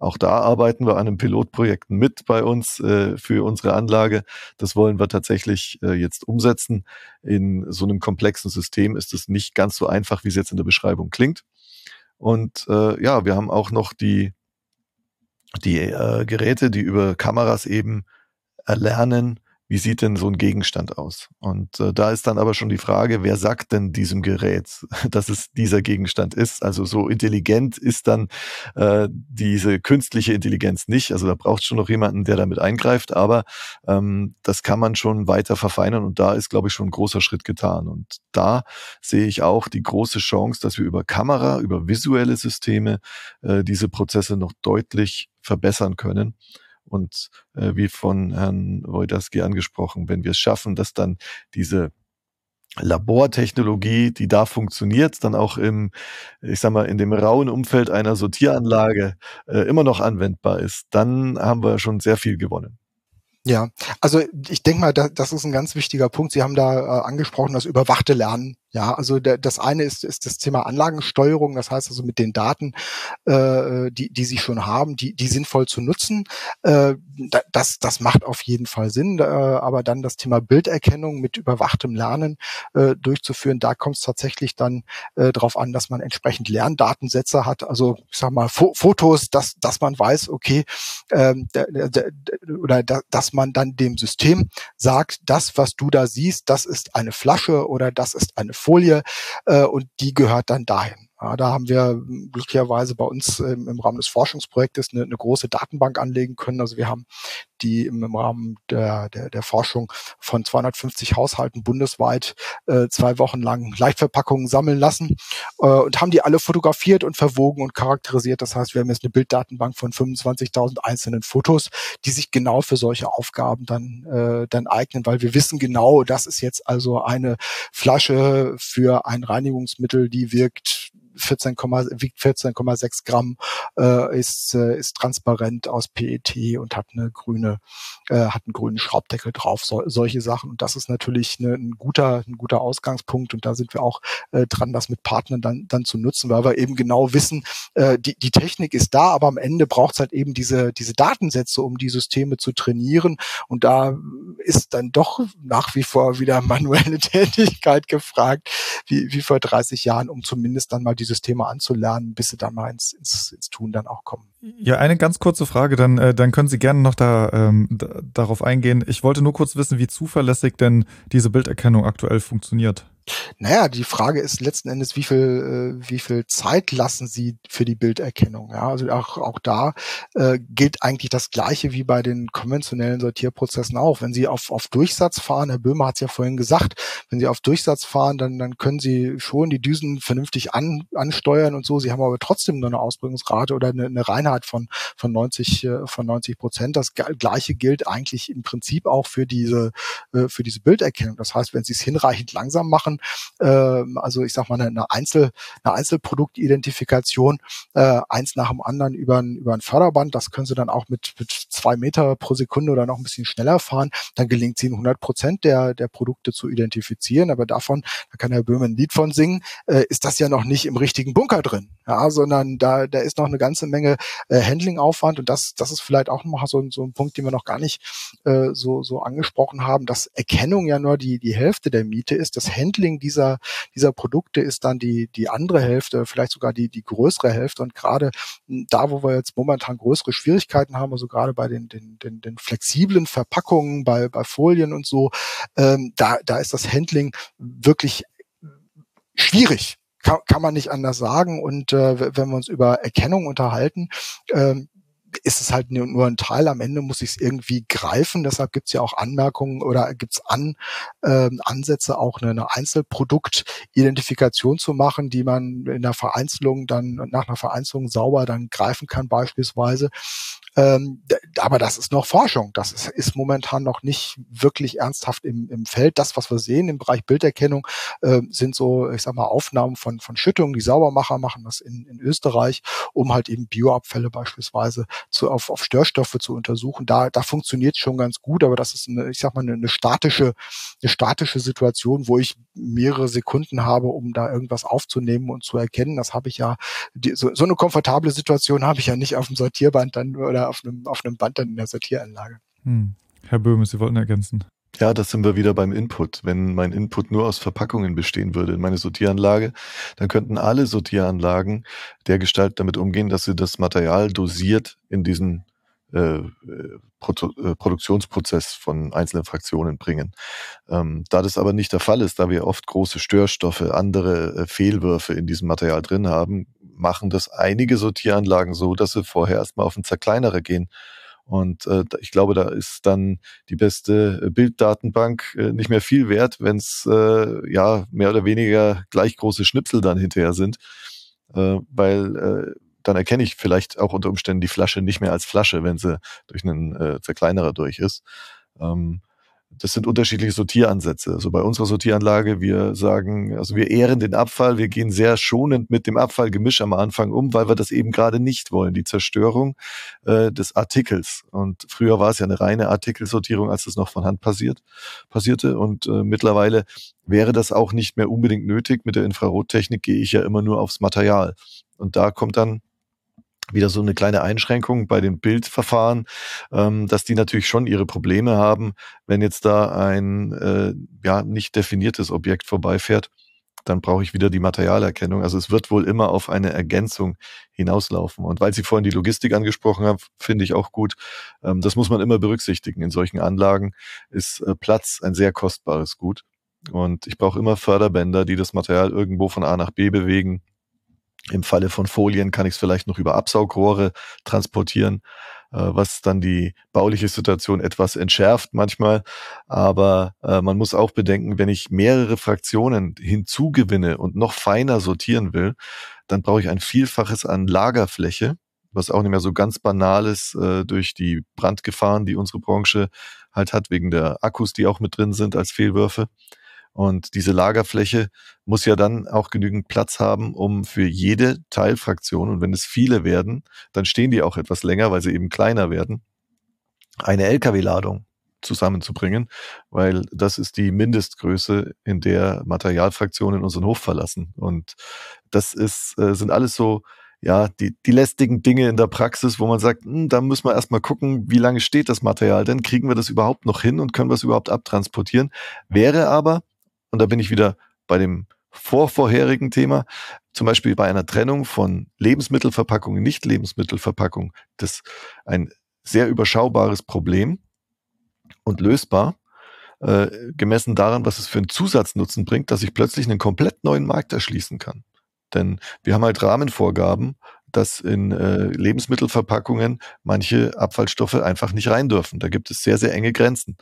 Auch da arbeiten wir an einem Pilotprojekt mit bei uns äh, für unsere Anlage. Das wollen wir tatsächlich äh, jetzt umsetzen. In so einem komplexen System ist es nicht ganz so einfach, wie es jetzt in der Beschreibung klingt. Und äh, ja, wir haben auch noch die, die äh, Geräte, die über Kameras eben erlernen, wie sieht denn so ein Gegenstand aus? Und äh, da ist dann aber schon die Frage, wer sagt denn diesem Gerät, dass es dieser Gegenstand ist? Also so intelligent ist dann äh, diese künstliche Intelligenz nicht. Also da braucht schon noch jemanden, der damit eingreift, aber ähm, das kann man schon weiter verfeinern und da ist, glaube ich, schon ein großer Schritt getan. Und da sehe ich auch die große Chance, dass wir über Kamera, über visuelle Systeme äh, diese Prozesse noch deutlich verbessern können. Und äh, wie von Herrn Wojdaski angesprochen, wenn wir es schaffen, dass dann diese Labortechnologie, die da funktioniert, dann auch im, ich sag mal, in dem rauen Umfeld einer Sortieranlage äh, immer noch anwendbar ist, dann haben wir schon sehr viel gewonnen. Ja, also ich denke mal, das ist ein ganz wichtiger Punkt. Sie haben da äh, angesprochen, das überwachte Lernen. Ja, also der, das eine ist, ist das Thema Anlagensteuerung, das heißt also mit den Daten, äh, die, die Sie schon haben, die, die sinnvoll zu nutzen. Äh, das, das macht auf jeden Fall Sinn. Äh, aber dann das Thema Bilderkennung mit überwachtem Lernen äh, durchzuführen, da kommt es tatsächlich dann äh, darauf an, dass man entsprechend Lerndatensätze hat. Also ich sag mal Fo Fotos, dass, dass man weiß, okay, äh, oder da, dass man dann dem System sagt, das, was du da siehst, das ist eine Flasche oder das ist eine Folie äh, und die gehört dann dahin. Ja, da haben wir glücklicherweise bei uns ähm, im Rahmen des Forschungsprojektes eine, eine, große Datenbank anlegen können. Also wir haben die im, Rahmen der, der, der Forschung von 250 Haushalten bundesweit äh, zwei Wochen lang Leichtverpackungen sammeln lassen äh, und haben die alle fotografiert und verwogen und charakterisiert. Das heißt, wir haben jetzt eine Bilddatenbank von 25.000 einzelnen Fotos, die sich genau für solche Aufgaben dann, äh, dann eignen, weil wir wissen genau, das ist jetzt also eine Flasche für ein Reinigungsmittel, die wirkt 14, wiegt 14,6 Gramm, äh, ist, äh, ist transparent aus PET und hat eine grüne, äh, hat einen grünen Schraubdeckel drauf, so, solche Sachen. Und das ist natürlich eine, ein guter, ein guter Ausgangspunkt. Und da sind wir auch äh, dran, das mit Partnern dann, dann zu nutzen, weil wir eben genau wissen, äh, die, die Technik ist da, aber am Ende braucht es halt eben diese, diese Datensätze, um die Systeme zu trainieren. Und da ist dann doch nach wie vor wieder manuelle Tätigkeit gefragt, wie, wie vor 30 Jahren, um zumindest dann mal dieses Thema anzulernen, bis sie dann mal ins, ins, ins Tun dann auch kommen. Ja, eine ganz kurze Frage, dann, äh, dann können Sie gerne noch da, ähm, darauf eingehen. Ich wollte nur kurz wissen, wie zuverlässig denn diese Bilderkennung aktuell funktioniert. Naja, die Frage ist letzten Endes, wie viel, äh, wie viel Zeit lassen Sie für die Bilderkennung? Ja, also auch, auch da äh, gilt eigentlich das Gleiche wie bei den konventionellen Sortierprozessen auch. Wenn Sie auf, auf Durchsatz fahren, Herr Böhmer hat es ja vorhin gesagt, wenn Sie auf Durchsatz fahren, dann, dann können Sie schon die Düsen vernünftig an, ansteuern und so. Sie haben aber trotzdem nur eine Ausbringungsrate oder eine, eine Reinheit von, von 90, äh, von 90 Prozent. Das Gleiche gilt eigentlich im Prinzip auch für diese, äh, für diese Bilderkennung. Das heißt, wenn Sie es hinreichend langsam machen, äh, also ich sag mal eine, Einzel, eine Einzelproduktidentifikation, äh, eins nach dem anderen über ein, über ein Förderband. Das können Sie dann auch mit, mit zwei Meter pro Sekunde oder noch ein bisschen schneller fahren. Dann gelingt es Ihnen 100 Prozent der, der Produkte zu identifizieren. Aber davon, da kann Herr Böhm ein Lied von singen, äh, ist das ja noch nicht im richtigen Bunker drin, ja, sondern da, da ist noch eine ganze Menge äh, Handlingaufwand und das, das ist vielleicht auch noch so, so ein Punkt, den wir noch gar nicht äh, so, so angesprochen haben, dass Erkennung ja nur die, die Hälfte der Miete ist. Das Handling dieser, dieser Produkte ist dann die, die andere Hälfte, vielleicht sogar die, die größere Hälfte und gerade da, wo wir jetzt momentan größere Schwierigkeiten haben, also gerade bei den, den, den, den flexiblen Verpackungen, bei, bei Folien und so, ähm, da, da ist das Handling wirklich schwierig. Kann, kann man nicht anders sagen. Und äh, wenn wir uns über Erkennung unterhalten, ähm, ist es halt nur ein Teil. Am Ende muss ich es irgendwie greifen. Deshalb gibt es ja auch Anmerkungen oder gibt es an, ähm, Ansätze, auch eine, eine Einzelproduktidentifikation zu machen, die man in der Vereinzelung dann nach einer Vereinzelung sauber dann greifen kann beispielsweise. Ähm, aber das ist noch Forschung. Das ist, ist momentan noch nicht wirklich ernsthaft im, im Feld. Das, was wir sehen im Bereich Bilderkennung, äh, sind so, ich sag mal, Aufnahmen von, von Schüttungen. Die Saubermacher machen das in, in Österreich, um halt eben Bioabfälle beispielsweise zu, auf, auf Störstoffe zu untersuchen. Da, da funktioniert schon ganz gut, aber das ist eine, ich sag mal, eine, eine statische, eine statische Situation, wo ich mehrere Sekunden habe, um da irgendwas aufzunehmen und zu erkennen. Das habe ich ja, die, so, so eine komfortable Situation habe ich ja nicht auf dem Sortierband dann oder auf einem, auf einem Band dann in der Sortieranlage. Hm. Herr Böhme, Sie wollten ergänzen. Ja, das sind wir wieder beim Input. Wenn mein Input nur aus Verpackungen bestehen würde in meine Sortieranlage, dann könnten alle Sortieranlagen der Gestalt damit umgehen, dass sie das Material dosiert in diesen äh, Produ äh, Produktionsprozess von einzelnen Fraktionen bringen. Ähm, da das aber nicht der Fall ist, da wir oft große Störstoffe, andere äh, Fehlwürfe in diesem Material drin haben, machen das einige Sortieranlagen so, dass sie vorher erstmal auf den Zerkleinerer gehen. Und äh, ich glaube, da ist dann die beste äh, Bilddatenbank äh, nicht mehr viel wert, wenn es äh, ja mehr oder weniger gleich große Schnipsel dann hinterher sind, äh, weil äh, dann erkenne ich vielleicht auch unter Umständen die Flasche nicht mehr als Flasche, wenn sie durch einen äh, Zerkleinerer durch ist. Ähm, das sind unterschiedliche Sortieransätze. Also bei unserer Sortieranlage, wir sagen, also wir ehren den Abfall, wir gehen sehr schonend mit dem Abfallgemisch am Anfang um, weil wir das eben gerade nicht wollen, die Zerstörung äh, des Artikels. Und früher war es ja eine reine Artikelsortierung, als das noch von Hand passiert, passierte. Und äh, mittlerweile wäre das auch nicht mehr unbedingt nötig. Mit der Infrarottechnik gehe ich ja immer nur aufs Material. Und da kommt dann wieder so eine kleine Einschränkung bei den Bildverfahren, ähm, dass die natürlich schon ihre Probleme haben, wenn jetzt da ein äh, ja nicht definiertes Objekt vorbeifährt, dann brauche ich wieder die Materialerkennung. Also es wird wohl immer auf eine Ergänzung hinauslaufen. Und weil Sie vorhin die Logistik angesprochen haben, finde ich auch gut. Ähm, das muss man immer berücksichtigen. In solchen Anlagen ist äh, Platz ein sehr kostbares Gut. Und ich brauche immer Förderbänder, die das Material irgendwo von A nach B bewegen, im Falle von Folien kann ich es vielleicht noch über Absaugrohre transportieren, äh, was dann die bauliche Situation etwas entschärft manchmal. Aber äh, man muss auch bedenken, wenn ich mehrere Fraktionen hinzugewinne und noch feiner sortieren will, dann brauche ich ein Vielfaches an Lagerfläche, was auch nicht mehr so ganz banal ist äh, durch die Brandgefahren, die unsere Branche halt hat, wegen der Akkus, die auch mit drin sind als Fehlwürfe. Und diese Lagerfläche muss ja dann auch genügend Platz haben, um für jede Teilfraktion, und wenn es viele werden, dann stehen die auch etwas länger, weil sie eben kleiner werden, eine Lkw-Ladung zusammenzubringen, weil das ist die Mindestgröße, in der Materialfraktionen unseren Hof verlassen. Und das ist, äh, sind alles so, ja, die, die lästigen Dinge in der Praxis, wo man sagt, hm, da müssen wir erstmal gucken, wie lange steht das Material denn? Kriegen wir das überhaupt noch hin und können wir es überhaupt abtransportieren? Wäre aber und da bin ich wieder bei dem vorvorherigen Thema, zum Beispiel bei einer Trennung von Lebensmittelverpackung Nicht-Lebensmittelverpackung, das ein sehr überschaubares Problem und lösbar, äh, gemessen daran, was es für einen Zusatznutzen bringt, dass ich plötzlich einen komplett neuen Markt erschließen kann. Denn wir haben halt Rahmenvorgaben, dass in äh, Lebensmittelverpackungen manche Abfallstoffe einfach nicht rein dürfen. Da gibt es sehr, sehr enge Grenzen.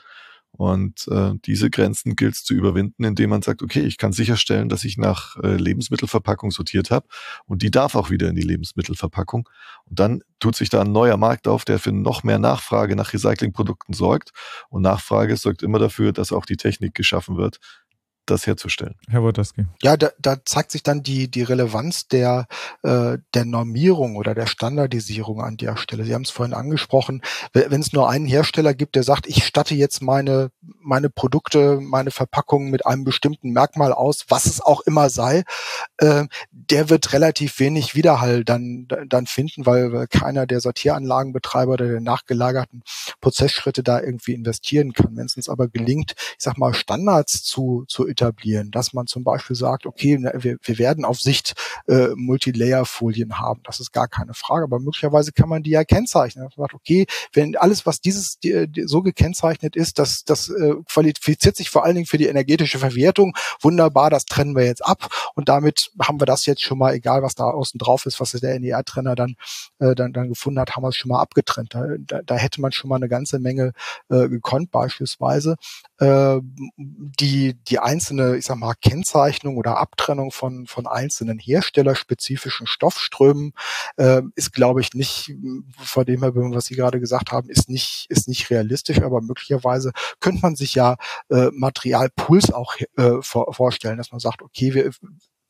Und äh, diese Grenzen gilt es zu überwinden, indem man sagt, okay, ich kann sicherstellen, dass ich nach äh, Lebensmittelverpackung sortiert habe und die darf auch wieder in die Lebensmittelverpackung. Und dann tut sich da ein neuer Markt auf, der für noch mehr Nachfrage nach Recyclingprodukten sorgt. Und Nachfrage sorgt immer dafür, dass auch die Technik geschaffen wird, das herzustellen. Herr Wojtowski. Ja, da, da zeigt sich dann die, die Relevanz der, äh, der Normierung oder der Standardisierung an der Stelle. Sie haben es vorhin angesprochen. Wenn es nur einen Hersteller gibt, der sagt, ich statte jetzt meine, meine Produkte, meine Verpackungen mit einem bestimmten Merkmal aus, was es auch immer sei, äh, der wird relativ wenig Widerhall dann, dann finden, weil, weil keiner der Sortieranlagenbetreiber oder der nachgelagerten Prozessschritte da irgendwie investieren kann. Wenn es uns aber gelingt, ich sag mal, Standards zu, zu etablieren, dass man zum Beispiel sagt, okay, wir, wir werden auf Sicht äh, Multilayer-Folien haben, das ist gar keine Frage, aber möglicherweise kann man die ja kennzeichnen. Man sagt, okay, wenn alles, was dieses die, die, so gekennzeichnet ist, das, das äh, qualifiziert sich vor allen Dingen für die energetische Verwertung, wunderbar, das trennen wir jetzt ab und damit haben wir das jetzt schon mal, egal was da außen drauf ist, was der NER-Trenner dann, äh, dann, dann gefunden hat, haben wir es schon mal abgetrennt. Da, da, da hätte man schon mal eine ganze Menge äh, gekonnt beispielsweise. Äh, die, die einzelne, ich sag mal, Kennzeichnung oder Abtrennung von, von einzelnen herstellerspezifischen Stoffströmen äh, ist, glaube ich, nicht, vor dem her, was Sie gerade gesagt haben, ist nicht, ist nicht realistisch, aber möglicherweise könnte man sich ja äh, Materialpuls auch äh, vor, vorstellen, dass man sagt, okay, wir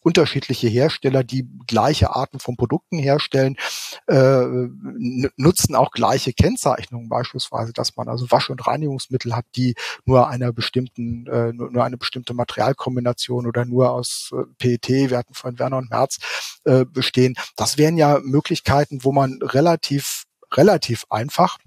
unterschiedliche Hersteller, die gleiche Arten von Produkten herstellen, äh, nutzen auch gleiche Kennzeichnungen, beispielsweise, dass man also Wasch- und Reinigungsmittel hat, die nur einer bestimmten, äh, nur eine bestimmte Materialkombination oder nur aus äh, PET, wir hatten von Werner und Merz, äh, bestehen. Das wären ja Möglichkeiten, wo man relativ relativ einfach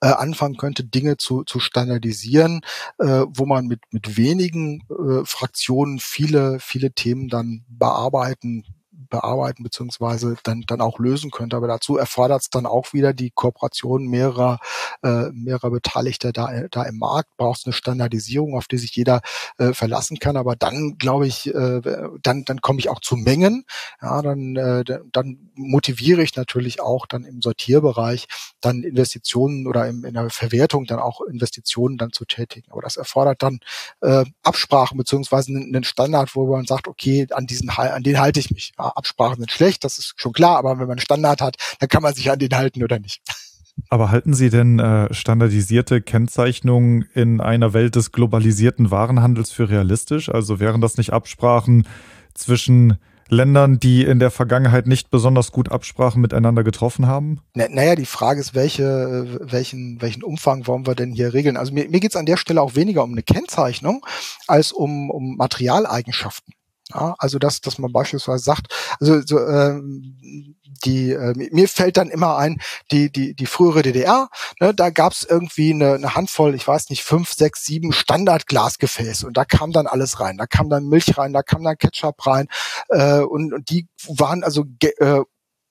äh, anfangen könnte, Dinge zu, zu standardisieren, äh, wo man mit, mit wenigen äh, Fraktionen viele, viele Themen dann bearbeiten bearbeiten beziehungsweise dann dann auch lösen könnte. Aber dazu erfordert es dann auch wieder die Kooperation mehrerer äh, mehrerer Beteiligter da da im Markt. Braucht eine Standardisierung, auf die sich jeder äh, verlassen kann. Aber dann glaube ich, äh, dann dann komme ich auch zu Mengen. Ja, dann äh, dann motiviere ich natürlich auch dann im Sortierbereich dann Investitionen oder im, in der Verwertung dann auch Investitionen dann zu tätigen. Aber das erfordert dann äh, Absprachen beziehungsweise einen Standard, wo man sagt, okay, an diesen an den halte ich mich. Ja, Absprachen sind schlecht, das ist schon klar, aber wenn man einen Standard hat, dann kann man sich an den halten oder nicht. Aber halten Sie denn äh, standardisierte Kennzeichnungen in einer Welt des globalisierten Warenhandels für realistisch? Also wären das nicht Absprachen zwischen Ländern, die in der Vergangenheit nicht besonders gut Absprachen miteinander getroffen haben? Na, naja, die Frage ist, welche, welchen, welchen Umfang wollen wir denn hier regeln? Also mir, mir geht es an der Stelle auch weniger um eine Kennzeichnung als um, um Materialeigenschaften. Ja, also dass, dass man beispielsweise sagt, also so, ähm, die äh, mir fällt dann immer ein die die die frühere DDR ne, da gab es irgendwie eine, eine Handvoll ich weiß nicht fünf sechs sieben Standardglasgefäße und da kam dann alles rein. Da kam dann Milch rein da kam dann Ketchup rein äh, und, und die waren also äh,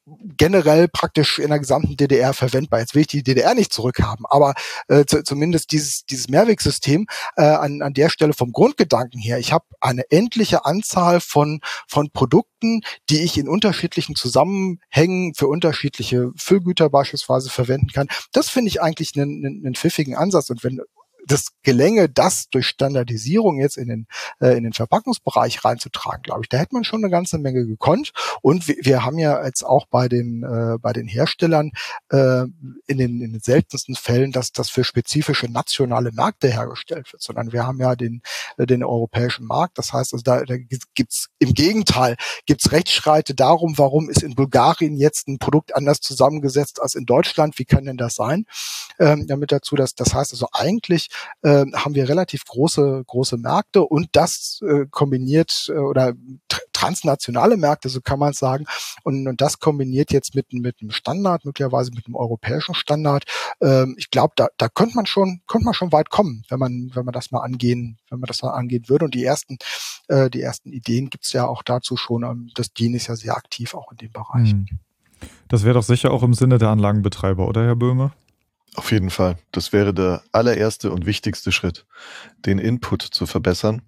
generell praktisch in der gesamten DDR verwendbar. Jetzt will ich die DDR nicht zurückhaben, aber äh, zumindest dieses, dieses Mehrwegsystem äh, an, an der Stelle vom Grundgedanken her. Ich habe eine endliche Anzahl von, von Produkten, die ich in unterschiedlichen Zusammenhängen für unterschiedliche Füllgüter beispielsweise verwenden kann. Das finde ich eigentlich einen, einen, einen pfiffigen Ansatz. Und wenn das gelänge, das durch Standardisierung jetzt in den, äh, in den Verpackungsbereich reinzutragen, glaube ich, da hätte man schon eine ganze Menge gekonnt. Und wir, wir haben ja jetzt auch bei den, äh, bei den Herstellern äh, in, den, in den seltensten Fällen, dass das für spezifische nationale Märkte hergestellt wird, sondern wir haben ja den, äh, den europäischen Markt. Das heißt, also da, da gibt's im Gegenteil, gibt's Rechtsschreite darum, warum ist in Bulgarien jetzt ein Produkt anders zusammengesetzt als in Deutschland. Wie kann denn das sein? Ähm, damit dazu, dass das heißt also eigentlich äh, haben wir relativ große, große Märkte und das äh, kombiniert äh, oder transnationale Märkte, so kann man sagen. Und, und das kombiniert jetzt mit, mit einem Standard, möglicherweise mit einem europäischen Standard. Ähm, ich glaube, da, da könnte man schon, könnte man schon weit kommen, wenn man, wenn man das mal angehen, wenn man das mal angehen würde. Und die ersten, äh, die ersten Ideen gibt's ja auch dazu schon. Ähm, das DIN ist ja sehr aktiv auch in dem Bereich. Hm. Das wäre doch sicher auch im Sinne der Anlagenbetreiber, oder Herr Böhme? Auf jeden Fall. Das wäre der allererste und wichtigste Schritt, den Input zu verbessern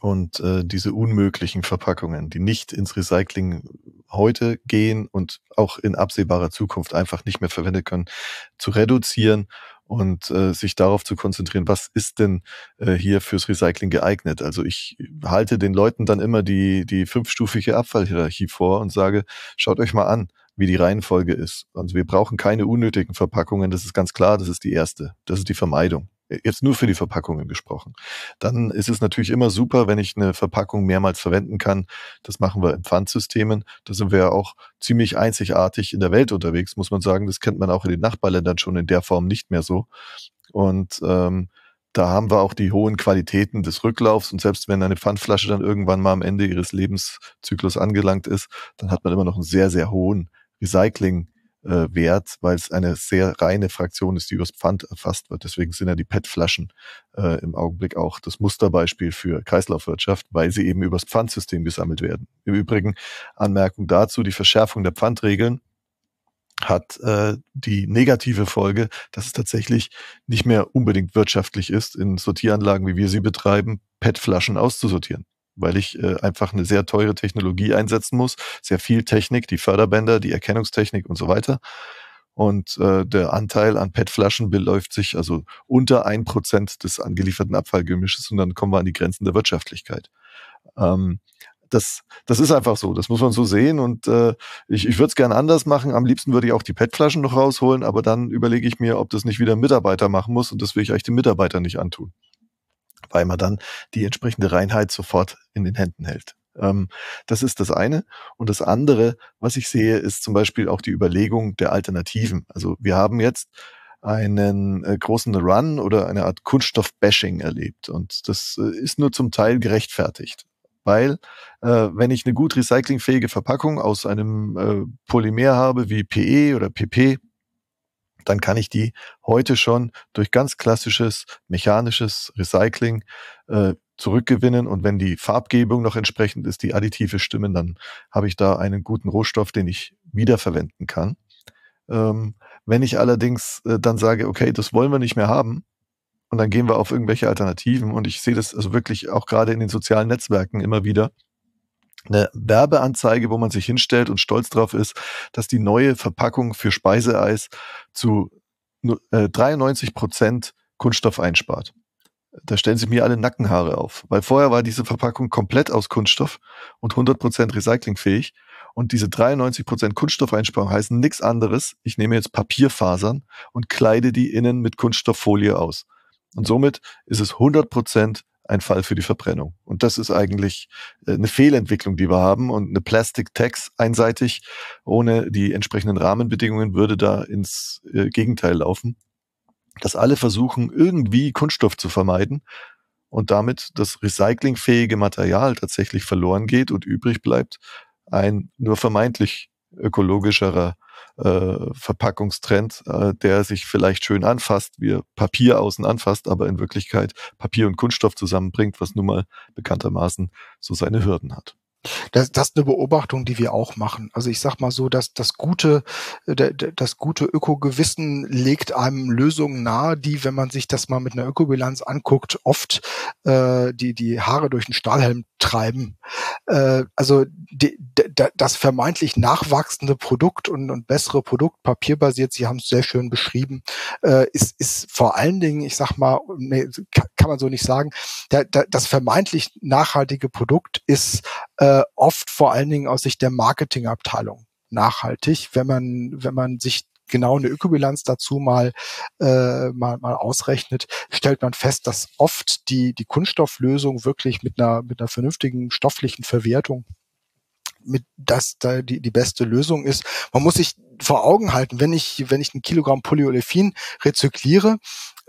und äh, diese unmöglichen Verpackungen, die nicht ins Recycling heute gehen und auch in absehbarer Zukunft einfach nicht mehr verwendet können, zu reduzieren und äh, sich darauf zu konzentrieren, was ist denn äh, hier fürs Recycling geeignet. Also ich halte den Leuten dann immer die, die fünfstufige Abfallhierarchie vor und sage, schaut euch mal an, wie die Reihenfolge ist. Also wir brauchen keine unnötigen Verpackungen, das ist ganz klar, das ist die erste. Das ist die Vermeidung. Jetzt nur für die Verpackungen gesprochen. Dann ist es natürlich immer super, wenn ich eine Verpackung mehrmals verwenden kann. Das machen wir in Pfandsystemen. Da sind wir ja auch ziemlich einzigartig in der Welt unterwegs, muss man sagen. Das kennt man auch in den Nachbarländern schon in der Form nicht mehr so. Und ähm, da haben wir auch die hohen Qualitäten des Rücklaufs und selbst wenn eine Pfandflasche dann irgendwann mal am Ende ihres Lebenszyklus angelangt ist, dann hat man immer noch einen sehr, sehr hohen Recycling äh, wert, weil es eine sehr reine Fraktion ist, die übers Pfand erfasst wird. Deswegen sind ja die PET-Flaschen äh, im Augenblick auch das Musterbeispiel für Kreislaufwirtschaft, weil sie eben übers Pfandsystem gesammelt werden. Im Übrigen Anmerkung dazu, die Verschärfung der Pfandregeln hat äh, die negative Folge, dass es tatsächlich nicht mehr unbedingt wirtschaftlich ist, in Sortieranlagen, wie wir sie betreiben, PET-Flaschen auszusortieren weil ich äh, einfach eine sehr teure Technologie einsetzen muss, sehr viel Technik, die Förderbänder, die Erkennungstechnik und so weiter. Und äh, der Anteil an PET-Flaschen beläuft sich also unter ein Prozent des angelieferten Abfallgemisches und dann kommen wir an die Grenzen der Wirtschaftlichkeit. Ähm, das, das ist einfach so, das muss man so sehen und äh, ich, ich würde es gerne anders machen. Am liebsten würde ich auch die PET-Flaschen noch rausholen, aber dann überlege ich mir, ob das nicht wieder ein Mitarbeiter machen muss und das will ich eigentlich dem Mitarbeiter nicht antun weil man dann die entsprechende Reinheit sofort in den Händen hält. Ähm, das ist das eine. Und das andere, was ich sehe, ist zum Beispiel auch die Überlegung der Alternativen. Also wir haben jetzt einen äh, großen Run oder eine Art Kunststoff-Bashing erlebt. Und das äh, ist nur zum Teil gerechtfertigt. Weil, äh, wenn ich eine gut recyclingfähige Verpackung aus einem äh, Polymer habe wie PE oder PP, dann kann ich die heute schon durch ganz klassisches mechanisches Recycling äh, zurückgewinnen. Und wenn die Farbgebung noch entsprechend ist, die additive Stimmen, dann habe ich da einen guten Rohstoff, den ich wiederverwenden kann. Ähm, wenn ich allerdings äh, dann sage, okay, das wollen wir nicht mehr haben, und dann gehen wir auf irgendwelche Alternativen. Und ich sehe das also wirklich auch gerade in den sozialen Netzwerken immer wieder, eine Werbeanzeige, wo man sich hinstellt und stolz drauf ist, dass die neue Verpackung für Speiseeis zu 93 äh, Prozent Kunststoff einspart. Da stellen sich mir alle Nackenhaare auf, weil vorher war diese Verpackung komplett aus Kunststoff und 100 Prozent recyclingfähig. Und diese 93 Prozent Kunststoffeinsparung heißen nichts anderes. Ich nehme jetzt Papierfasern und kleide die innen mit Kunststofffolie aus. Und somit ist es 100 Prozent ein Fall für die Verbrennung. Und das ist eigentlich äh, eine Fehlentwicklung, die wir haben. Und eine Plastic Tax einseitig ohne die entsprechenden Rahmenbedingungen würde da ins äh, Gegenteil laufen. Dass alle versuchen, irgendwie Kunststoff zu vermeiden und damit das recyclingfähige Material tatsächlich verloren geht und übrig bleibt ein nur vermeintlich ökologischerer äh, Verpackungstrend, äh, der sich vielleicht schön anfasst, wie Papier außen anfasst, aber in Wirklichkeit Papier und Kunststoff zusammenbringt, was nun mal bekanntermaßen so seine Hürden hat. Das, das ist eine Beobachtung, die wir auch machen. Also ich sag mal so, dass das gute, äh, das gute Ökogewissen legt einem Lösungen nahe, die, wenn man sich das mal mit einer Ökobilanz anguckt, oft äh, die die Haare durch den Stahlhelm treiben. Äh, also die, das vermeintlich nachwachsende Produkt und, und bessere Produkt, papierbasiert, Sie haben es sehr schön beschrieben, äh, ist, ist vor allen Dingen, ich sag mal, nee, kann man so nicht sagen, der, der, das vermeintlich nachhaltige Produkt ist äh, oft vor allen Dingen aus Sicht der Marketingabteilung nachhaltig, wenn man, wenn man sich genau eine Ökobilanz dazu mal, äh, mal, mal ausrechnet, stellt man fest, dass oft die, die Kunststofflösung wirklich mit einer, mit einer vernünftigen stofflichen Verwertung mit das da die, die beste Lösung ist. Man muss sich vor Augen halten, wenn ich, wenn ich ein Kilogramm Polyolefin rezykliere,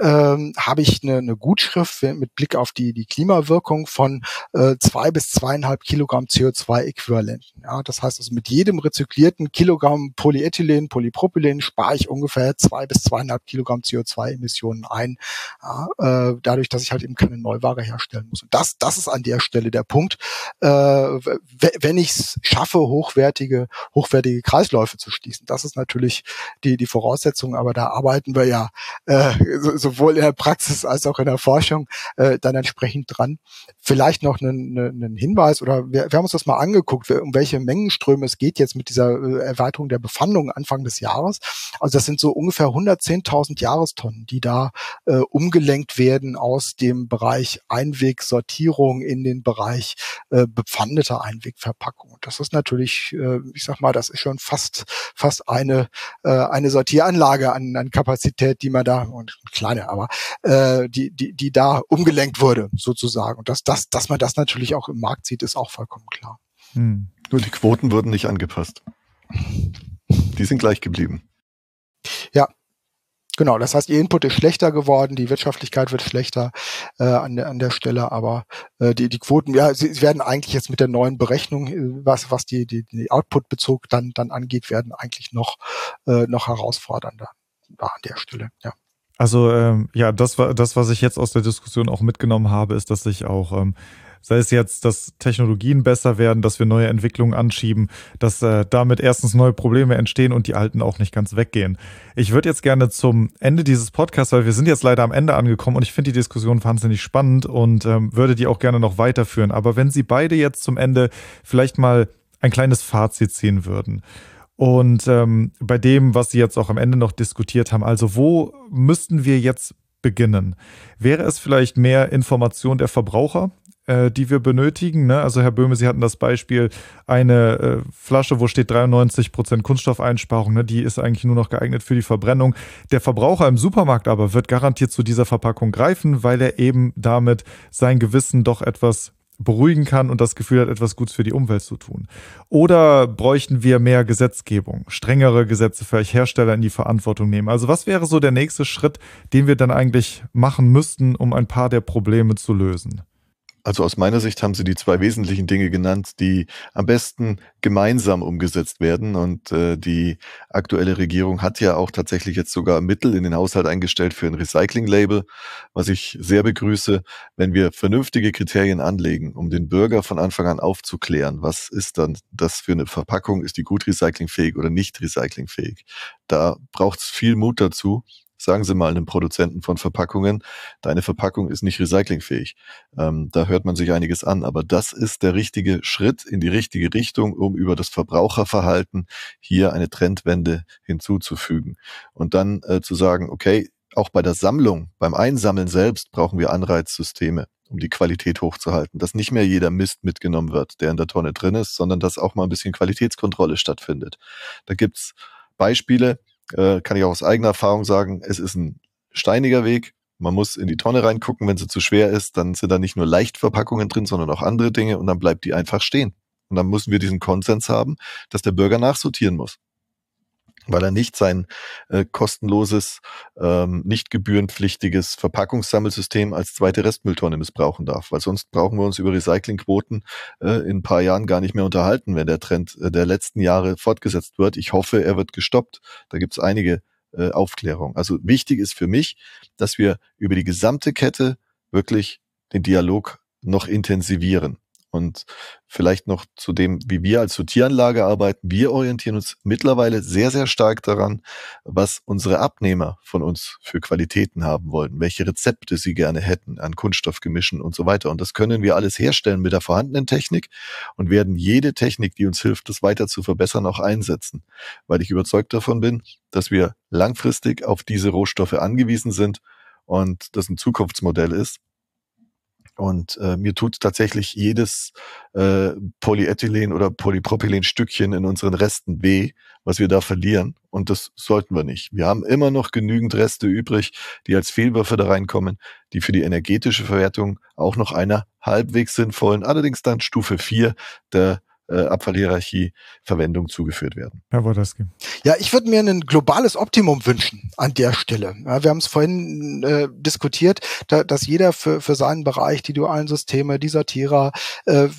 ähm, habe ich eine, eine Gutschrift mit Blick auf die, die Klimawirkung von äh, zwei bis zweieinhalb Kilogramm CO2-Äquivalenten. Ja, das heißt also mit jedem rezyklierten Kilogramm Polyethylen, Polypropylen spare ich ungefähr zwei bis zweieinhalb Kilogramm CO2-Emissionen ein, ja, äh, dadurch, dass ich halt eben keine Neuware herstellen muss. Und das, das ist an der Stelle der Punkt. Äh, wenn ich es schaffe, hochwertige, hochwertige Kreisläufe zu schließen, das ist natürlich die, die Voraussetzung, aber da arbeiten wir ja äh, so, sowohl in der Praxis als auch in der Forschung äh, dann entsprechend dran. Vielleicht noch einen, einen Hinweis oder wir, wir haben uns das mal angeguckt, um welche Mengenströme es geht jetzt mit dieser äh, Erweiterung der Befandung Anfang des Jahres. Also das sind so ungefähr 110.000 Jahrestonnen, die da äh, umgelenkt werden aus dem Bereich Einwegsortierung in den Bereich äh, bepfandeter Einwegverpackung. Das ist natürlich, äh, ich sag mal, das ist schon fast fast eine äh, eine Sortieranlage an, an Kapazität, die man da und kleine, aber äh, die die die da umgelenkt wurde sozusagen. Und dass das dass man das natürlich auch im Markt sieht, ist auch vollkommen klar. Hm. Nur die Quoten wurden nicht angepasst. Die sind gleich geblieben. Ja, Genau, das heißt, ihr Input ist schlechter geworden, die Wirtschaftlichkeit wird schlechter äh, an, der, an der Stelle, aber äh, die, die Quoten, ja, sie, sie werden eigentlich jetzt mit der neuen Berechnung, äh, was, was die, die, die Output-Bezug dann, dann angeht, werden eigentlich noch, äh, noch herausfordernder an der Stelle, ja. Also ähm, ja, das war das, was ich jetzt aus der Diskussion auch mitgenommen habe, ist, dass ich auch ähm, sei es jetzt, dass Technologien besser werden, dass wir neue Entwicklungen anschieben, dass äh, damit erstens neue Probleme entstehen und die alten auch nicht ganz weggehen. Ich würde jetzt gerne zum Ende dieses Podcasts, weil wir sind jetzt leider am Ende angekommen und ich finde die Diskussion wahnsinnig spannend und ähm, würde die auch gerne noch weiterführen. Aber wenn Sie beide jetzt zum Ende vielleicht mal ein kleines Fazit ziehen würden. Und ähm, bei dem, was Sie jetzt auch am Ende noch diskutiert haben, also wo müssten wir jetzt beginnen? Wäre es vielleicht mehr Information der Verbraucher? äh, die wir benötigen. Ne? Also Herr Böhme, Sie hatten das Beispiel, eine äh, Flasche, wo steht 93% Kunststoffeinsparung, ne? die ist eigentlich nur noch geeignet für die Verbrennung. Der Verbraucher im Supermarkt aber wird garantiert zu dieser Verpackung greifen, weil er eben damit sein Gewissen doch etwas beruhigen kann und das Gefühl hat, etwas Gutes für die Umwelt zu tun. Oder bräuchten wir mehr Gesetzgebung, strengere Gesetze für Hersteller in die Verantwortung nehmen? Also was wäre so der nächste Schritt, den wir dann eigentlich machen müssten, um ein paar der Probleme zu lösen? Also aus meiner Sicht haben Sie die zwei wesentlichen Dinge genannt, die am besten gemeinsam umgesetzt werden. Und äh, die aktuelle Regierung hat ja auch tatsächlich jetzt sogar Mittel in den Haushalt eingestellt für ein Recycling-Label, was ich sehr begrüße, wenn wir vernünftige Kriterien anlegen, um den Bürger von Anfang an aufzuklären, was ist dann das für eine Verpackung, ist die gut recyclingfähig oder nicht recyclingfähig. Da braucht es viel Mut dazu Sagen Sie mal einem Produzenten von Verpackungen, deine Verpackung ist nicht recyclingfähig. Ähm, da hört man sich einiges an, aber das ist der richtige Schritt in die richtige Richtung, um über das Verbraucherverhalten hier eine Trendwende hinzuzufügen. Und dann äh, zu sagen, okay, auch bei der Sammlung, beim Einsammeln selbst brauchen wir Anreizsysteme um die Qualität hochzuhalten, dass nicht mehr jeder Mist mitgenommen wird, der in der Tonne drin ist, sondern dass auch mal ein bisschen Qualitätskontrolle stattfindet. Da gibt's Beispiele, äh, kann ich auch aus eigener Erfahrung sagen, es ist ein steiniger Weg. Man muss in die Tonne reingucken, wenn sie zu schwer ist, dann sind da nicht nur Leichtverpackungen drin, sondern auch andere Dinge und dann bleibt die einfach stehen. Und dann müssen wir diesen Konsens haben, dass der Bürger nachsortieren muss weil er nicht sein äh, kostenloses, ähm, nicht gebührenpflichtiges Verpackungssammelsystem als zweite Restmülltonne missbrauchen darf. Weil sonst brauchen wir uns über Recyclingquoten äh, in ein paar Jahren gar nicht mehr unterhalten, wenn der Trend äh, der letzten Jahre fortgesetzt wird. Ich hoffe, er wird gestoppt. Da gibt es einige äh, Aufklärungen. Also wichtig ist für mich, dass wir über die gesamte Kette wirklich den Dialog noch intensivieren. Und vielleicht noch zu dem, wie wir als Sortieranlage arbeiten. Wir orientieren uns mittlerweile sehr, sehr stark daran, was unsere Abnehmer von uns für Qualitäten haben wollen, welche Rezepte sie gerne hätten an Kunststoffgemischen und so weiter. Und das können wir alles herstellen mit der vorhandenen Technik und werden jede Technik, die uns hilft, das weiter zu verbessern, auch einsetzen. Weil ich überzeugt davon bin, dass wir langfristig auf diese Rohstoffe angewiesen sind und das ein Zukunftsmodell ist und äh, mir tut tatsächlich jedes äh, Polyethylen oder Polypropylen-Stückchen in unseren Resten weh, was wir da verlieren. Und das sollten wir nicht. Wir haben immer noch genügend Reste übrig, die als Fehlwürfe da reinkommen, die für die energetische Verwertung auch noch einer halbwegs sinnvollen, allerdings dann Stufe 4 der äh, Abfallhierarchie Verwendung zugeführt werden. Herr Wodarski. Ja, ich würde mir ein globales Optimum wünschen an der Stelle. Ja, wir haben es vorhin äh, diskutiert, da, dass jeder für, für seinen Bereich, die dualen Systeme, die Sortierer, äh,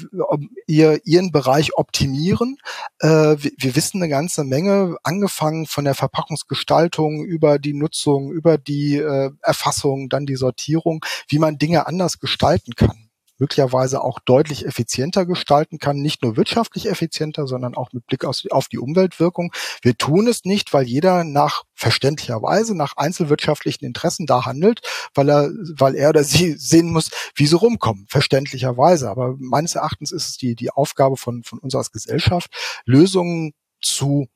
ihr, ihren Bereich optimieren. Äh, wir, wir wissen eine ganze Menge, angefangen von der Verpackungsgestaltung über die Nutzung, über die äh, Erfassung, dann die Sortierung, wie man Dinge anders gestalten kann möglicherweise auch deutlich effizienter gestalten kann, nicht nur wirtschaftlich effizienter, sondern auch mit Blick auf die Umweltwirkung. Wir tun es nicht, weil jeder nach verständlicherweise nach einzelwirtschaftlichen Interessen da handelt, weil er, weil er oder sie sehen muss, wie sie rumkommen, verständlicherweise. Aber meines Erachtens ist es die, die Aufgabe von, von uns als Gesellschaft, Lösungen zu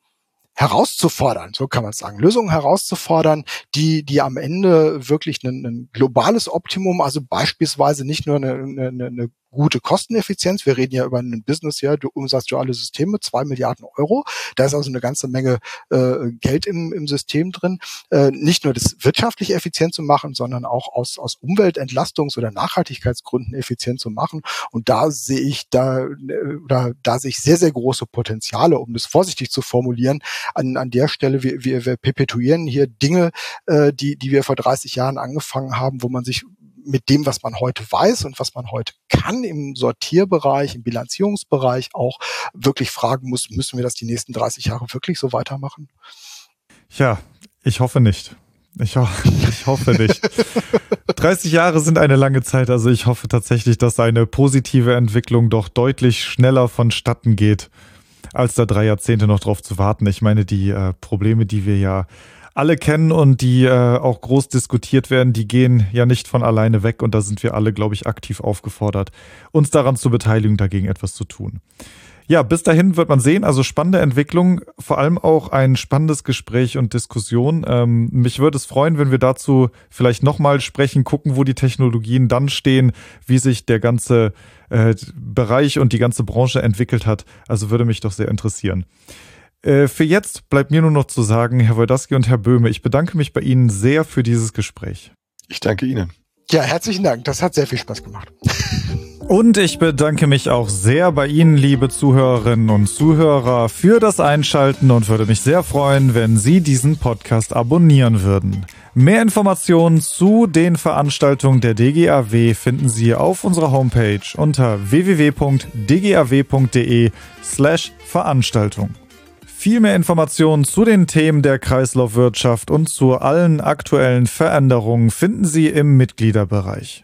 herauszufordern, so kann man sagen, Lösungen herauszufordern, die, die am Ende wirklich ein, ein globales Optimum, also beispielsweise nicht nur eine, eine, eine gute Kosteneffizienz. Wir reden ja über ein Business, ja, du umsatzduale Systeme, zwei Milliarden Euro. Da ist also eine ganze Menge äh, Geld im, im System drin. Äh, nicht nur das wirtschaftlich effizient zu machen, sondern auch aus, aus Umweltentlastungs- oder Nachhaltigkeitsgründen effizient zu machen. Und da sehe ich da, oder da sehe ich sehr, sehr große Potenziale, um das vorsichtig zu formulieren. An, an der Stelle, wir, wir, wir perpetuieren hier Dinge, äh, die, die wir vor 30 Jahren angefangen haben, wo man sich mit dem, was man heute weiß und was man heute kann im Sortierbereich, im Bilanzierungsbereich auch wirklich fragen muss, müssen wir das die nächsten 30 Jahre wirklich so weitermachen? Ja, ich hoffe nicht. Ich, ho ich hoffe nicht. 30 Jahre sind eine lange Zeit, also ich hoffe tatsächlich, dass eine positive Entwicklung doch deutlich schneller vonstatten geht, als da drei Jahrzehnte noch drauf zu warten. Ich meine, die äh, Probleme, die wir ja alle kennen und die äh, auch groß diskutiert werden, die gehen ja nicht von alleine weg und da sind wir alle, glaube ich, aktiv aufgefordert, uns daran zu beteiligen, dagegen etwas zu tun. Ja, bis dahin wird man sehen, also spannende Entwicklung, vor allem auch ein spannendes Gespräch und Diskussion. Ähm, mich würde es freuen, wenn wir dazu vielleicht nochmal sprechen, gucken, wo die Technologien dann stehen, wie sich der ganze äh, Bereich und die ganze Branche entwickelt hat. Also würde mich doch sehr interessieren. Äh, für jetzt bleibt mir nur noch zu sagen, Herr Wojdaski und Herr Böhme, ich bedanke mich bei Ihnen sehr für dieses Gespräch. Ich danke Ihnen. Ja, herzlichen Dank. Das hat sehr viel Spaß gemacht. Und ich bedanke mich auch sehr bei Ihnen, liebe Zuhörerinnen und Zuhörer, für das Einschalten und würde mich sehr freuen, wenn Sie diesen Podcast abonnieren würden. Mehr Informationen zu den Veranstaltungen der DGAW finden Sie auf unserer Homepage unter www.dgaw.de slash Veranstaltung. Viel mehr Informationen zu den Themen der Kreislaufwirtschaft und zu allen aktuellen Veränderungen finden Sie im Mitgliederbereich.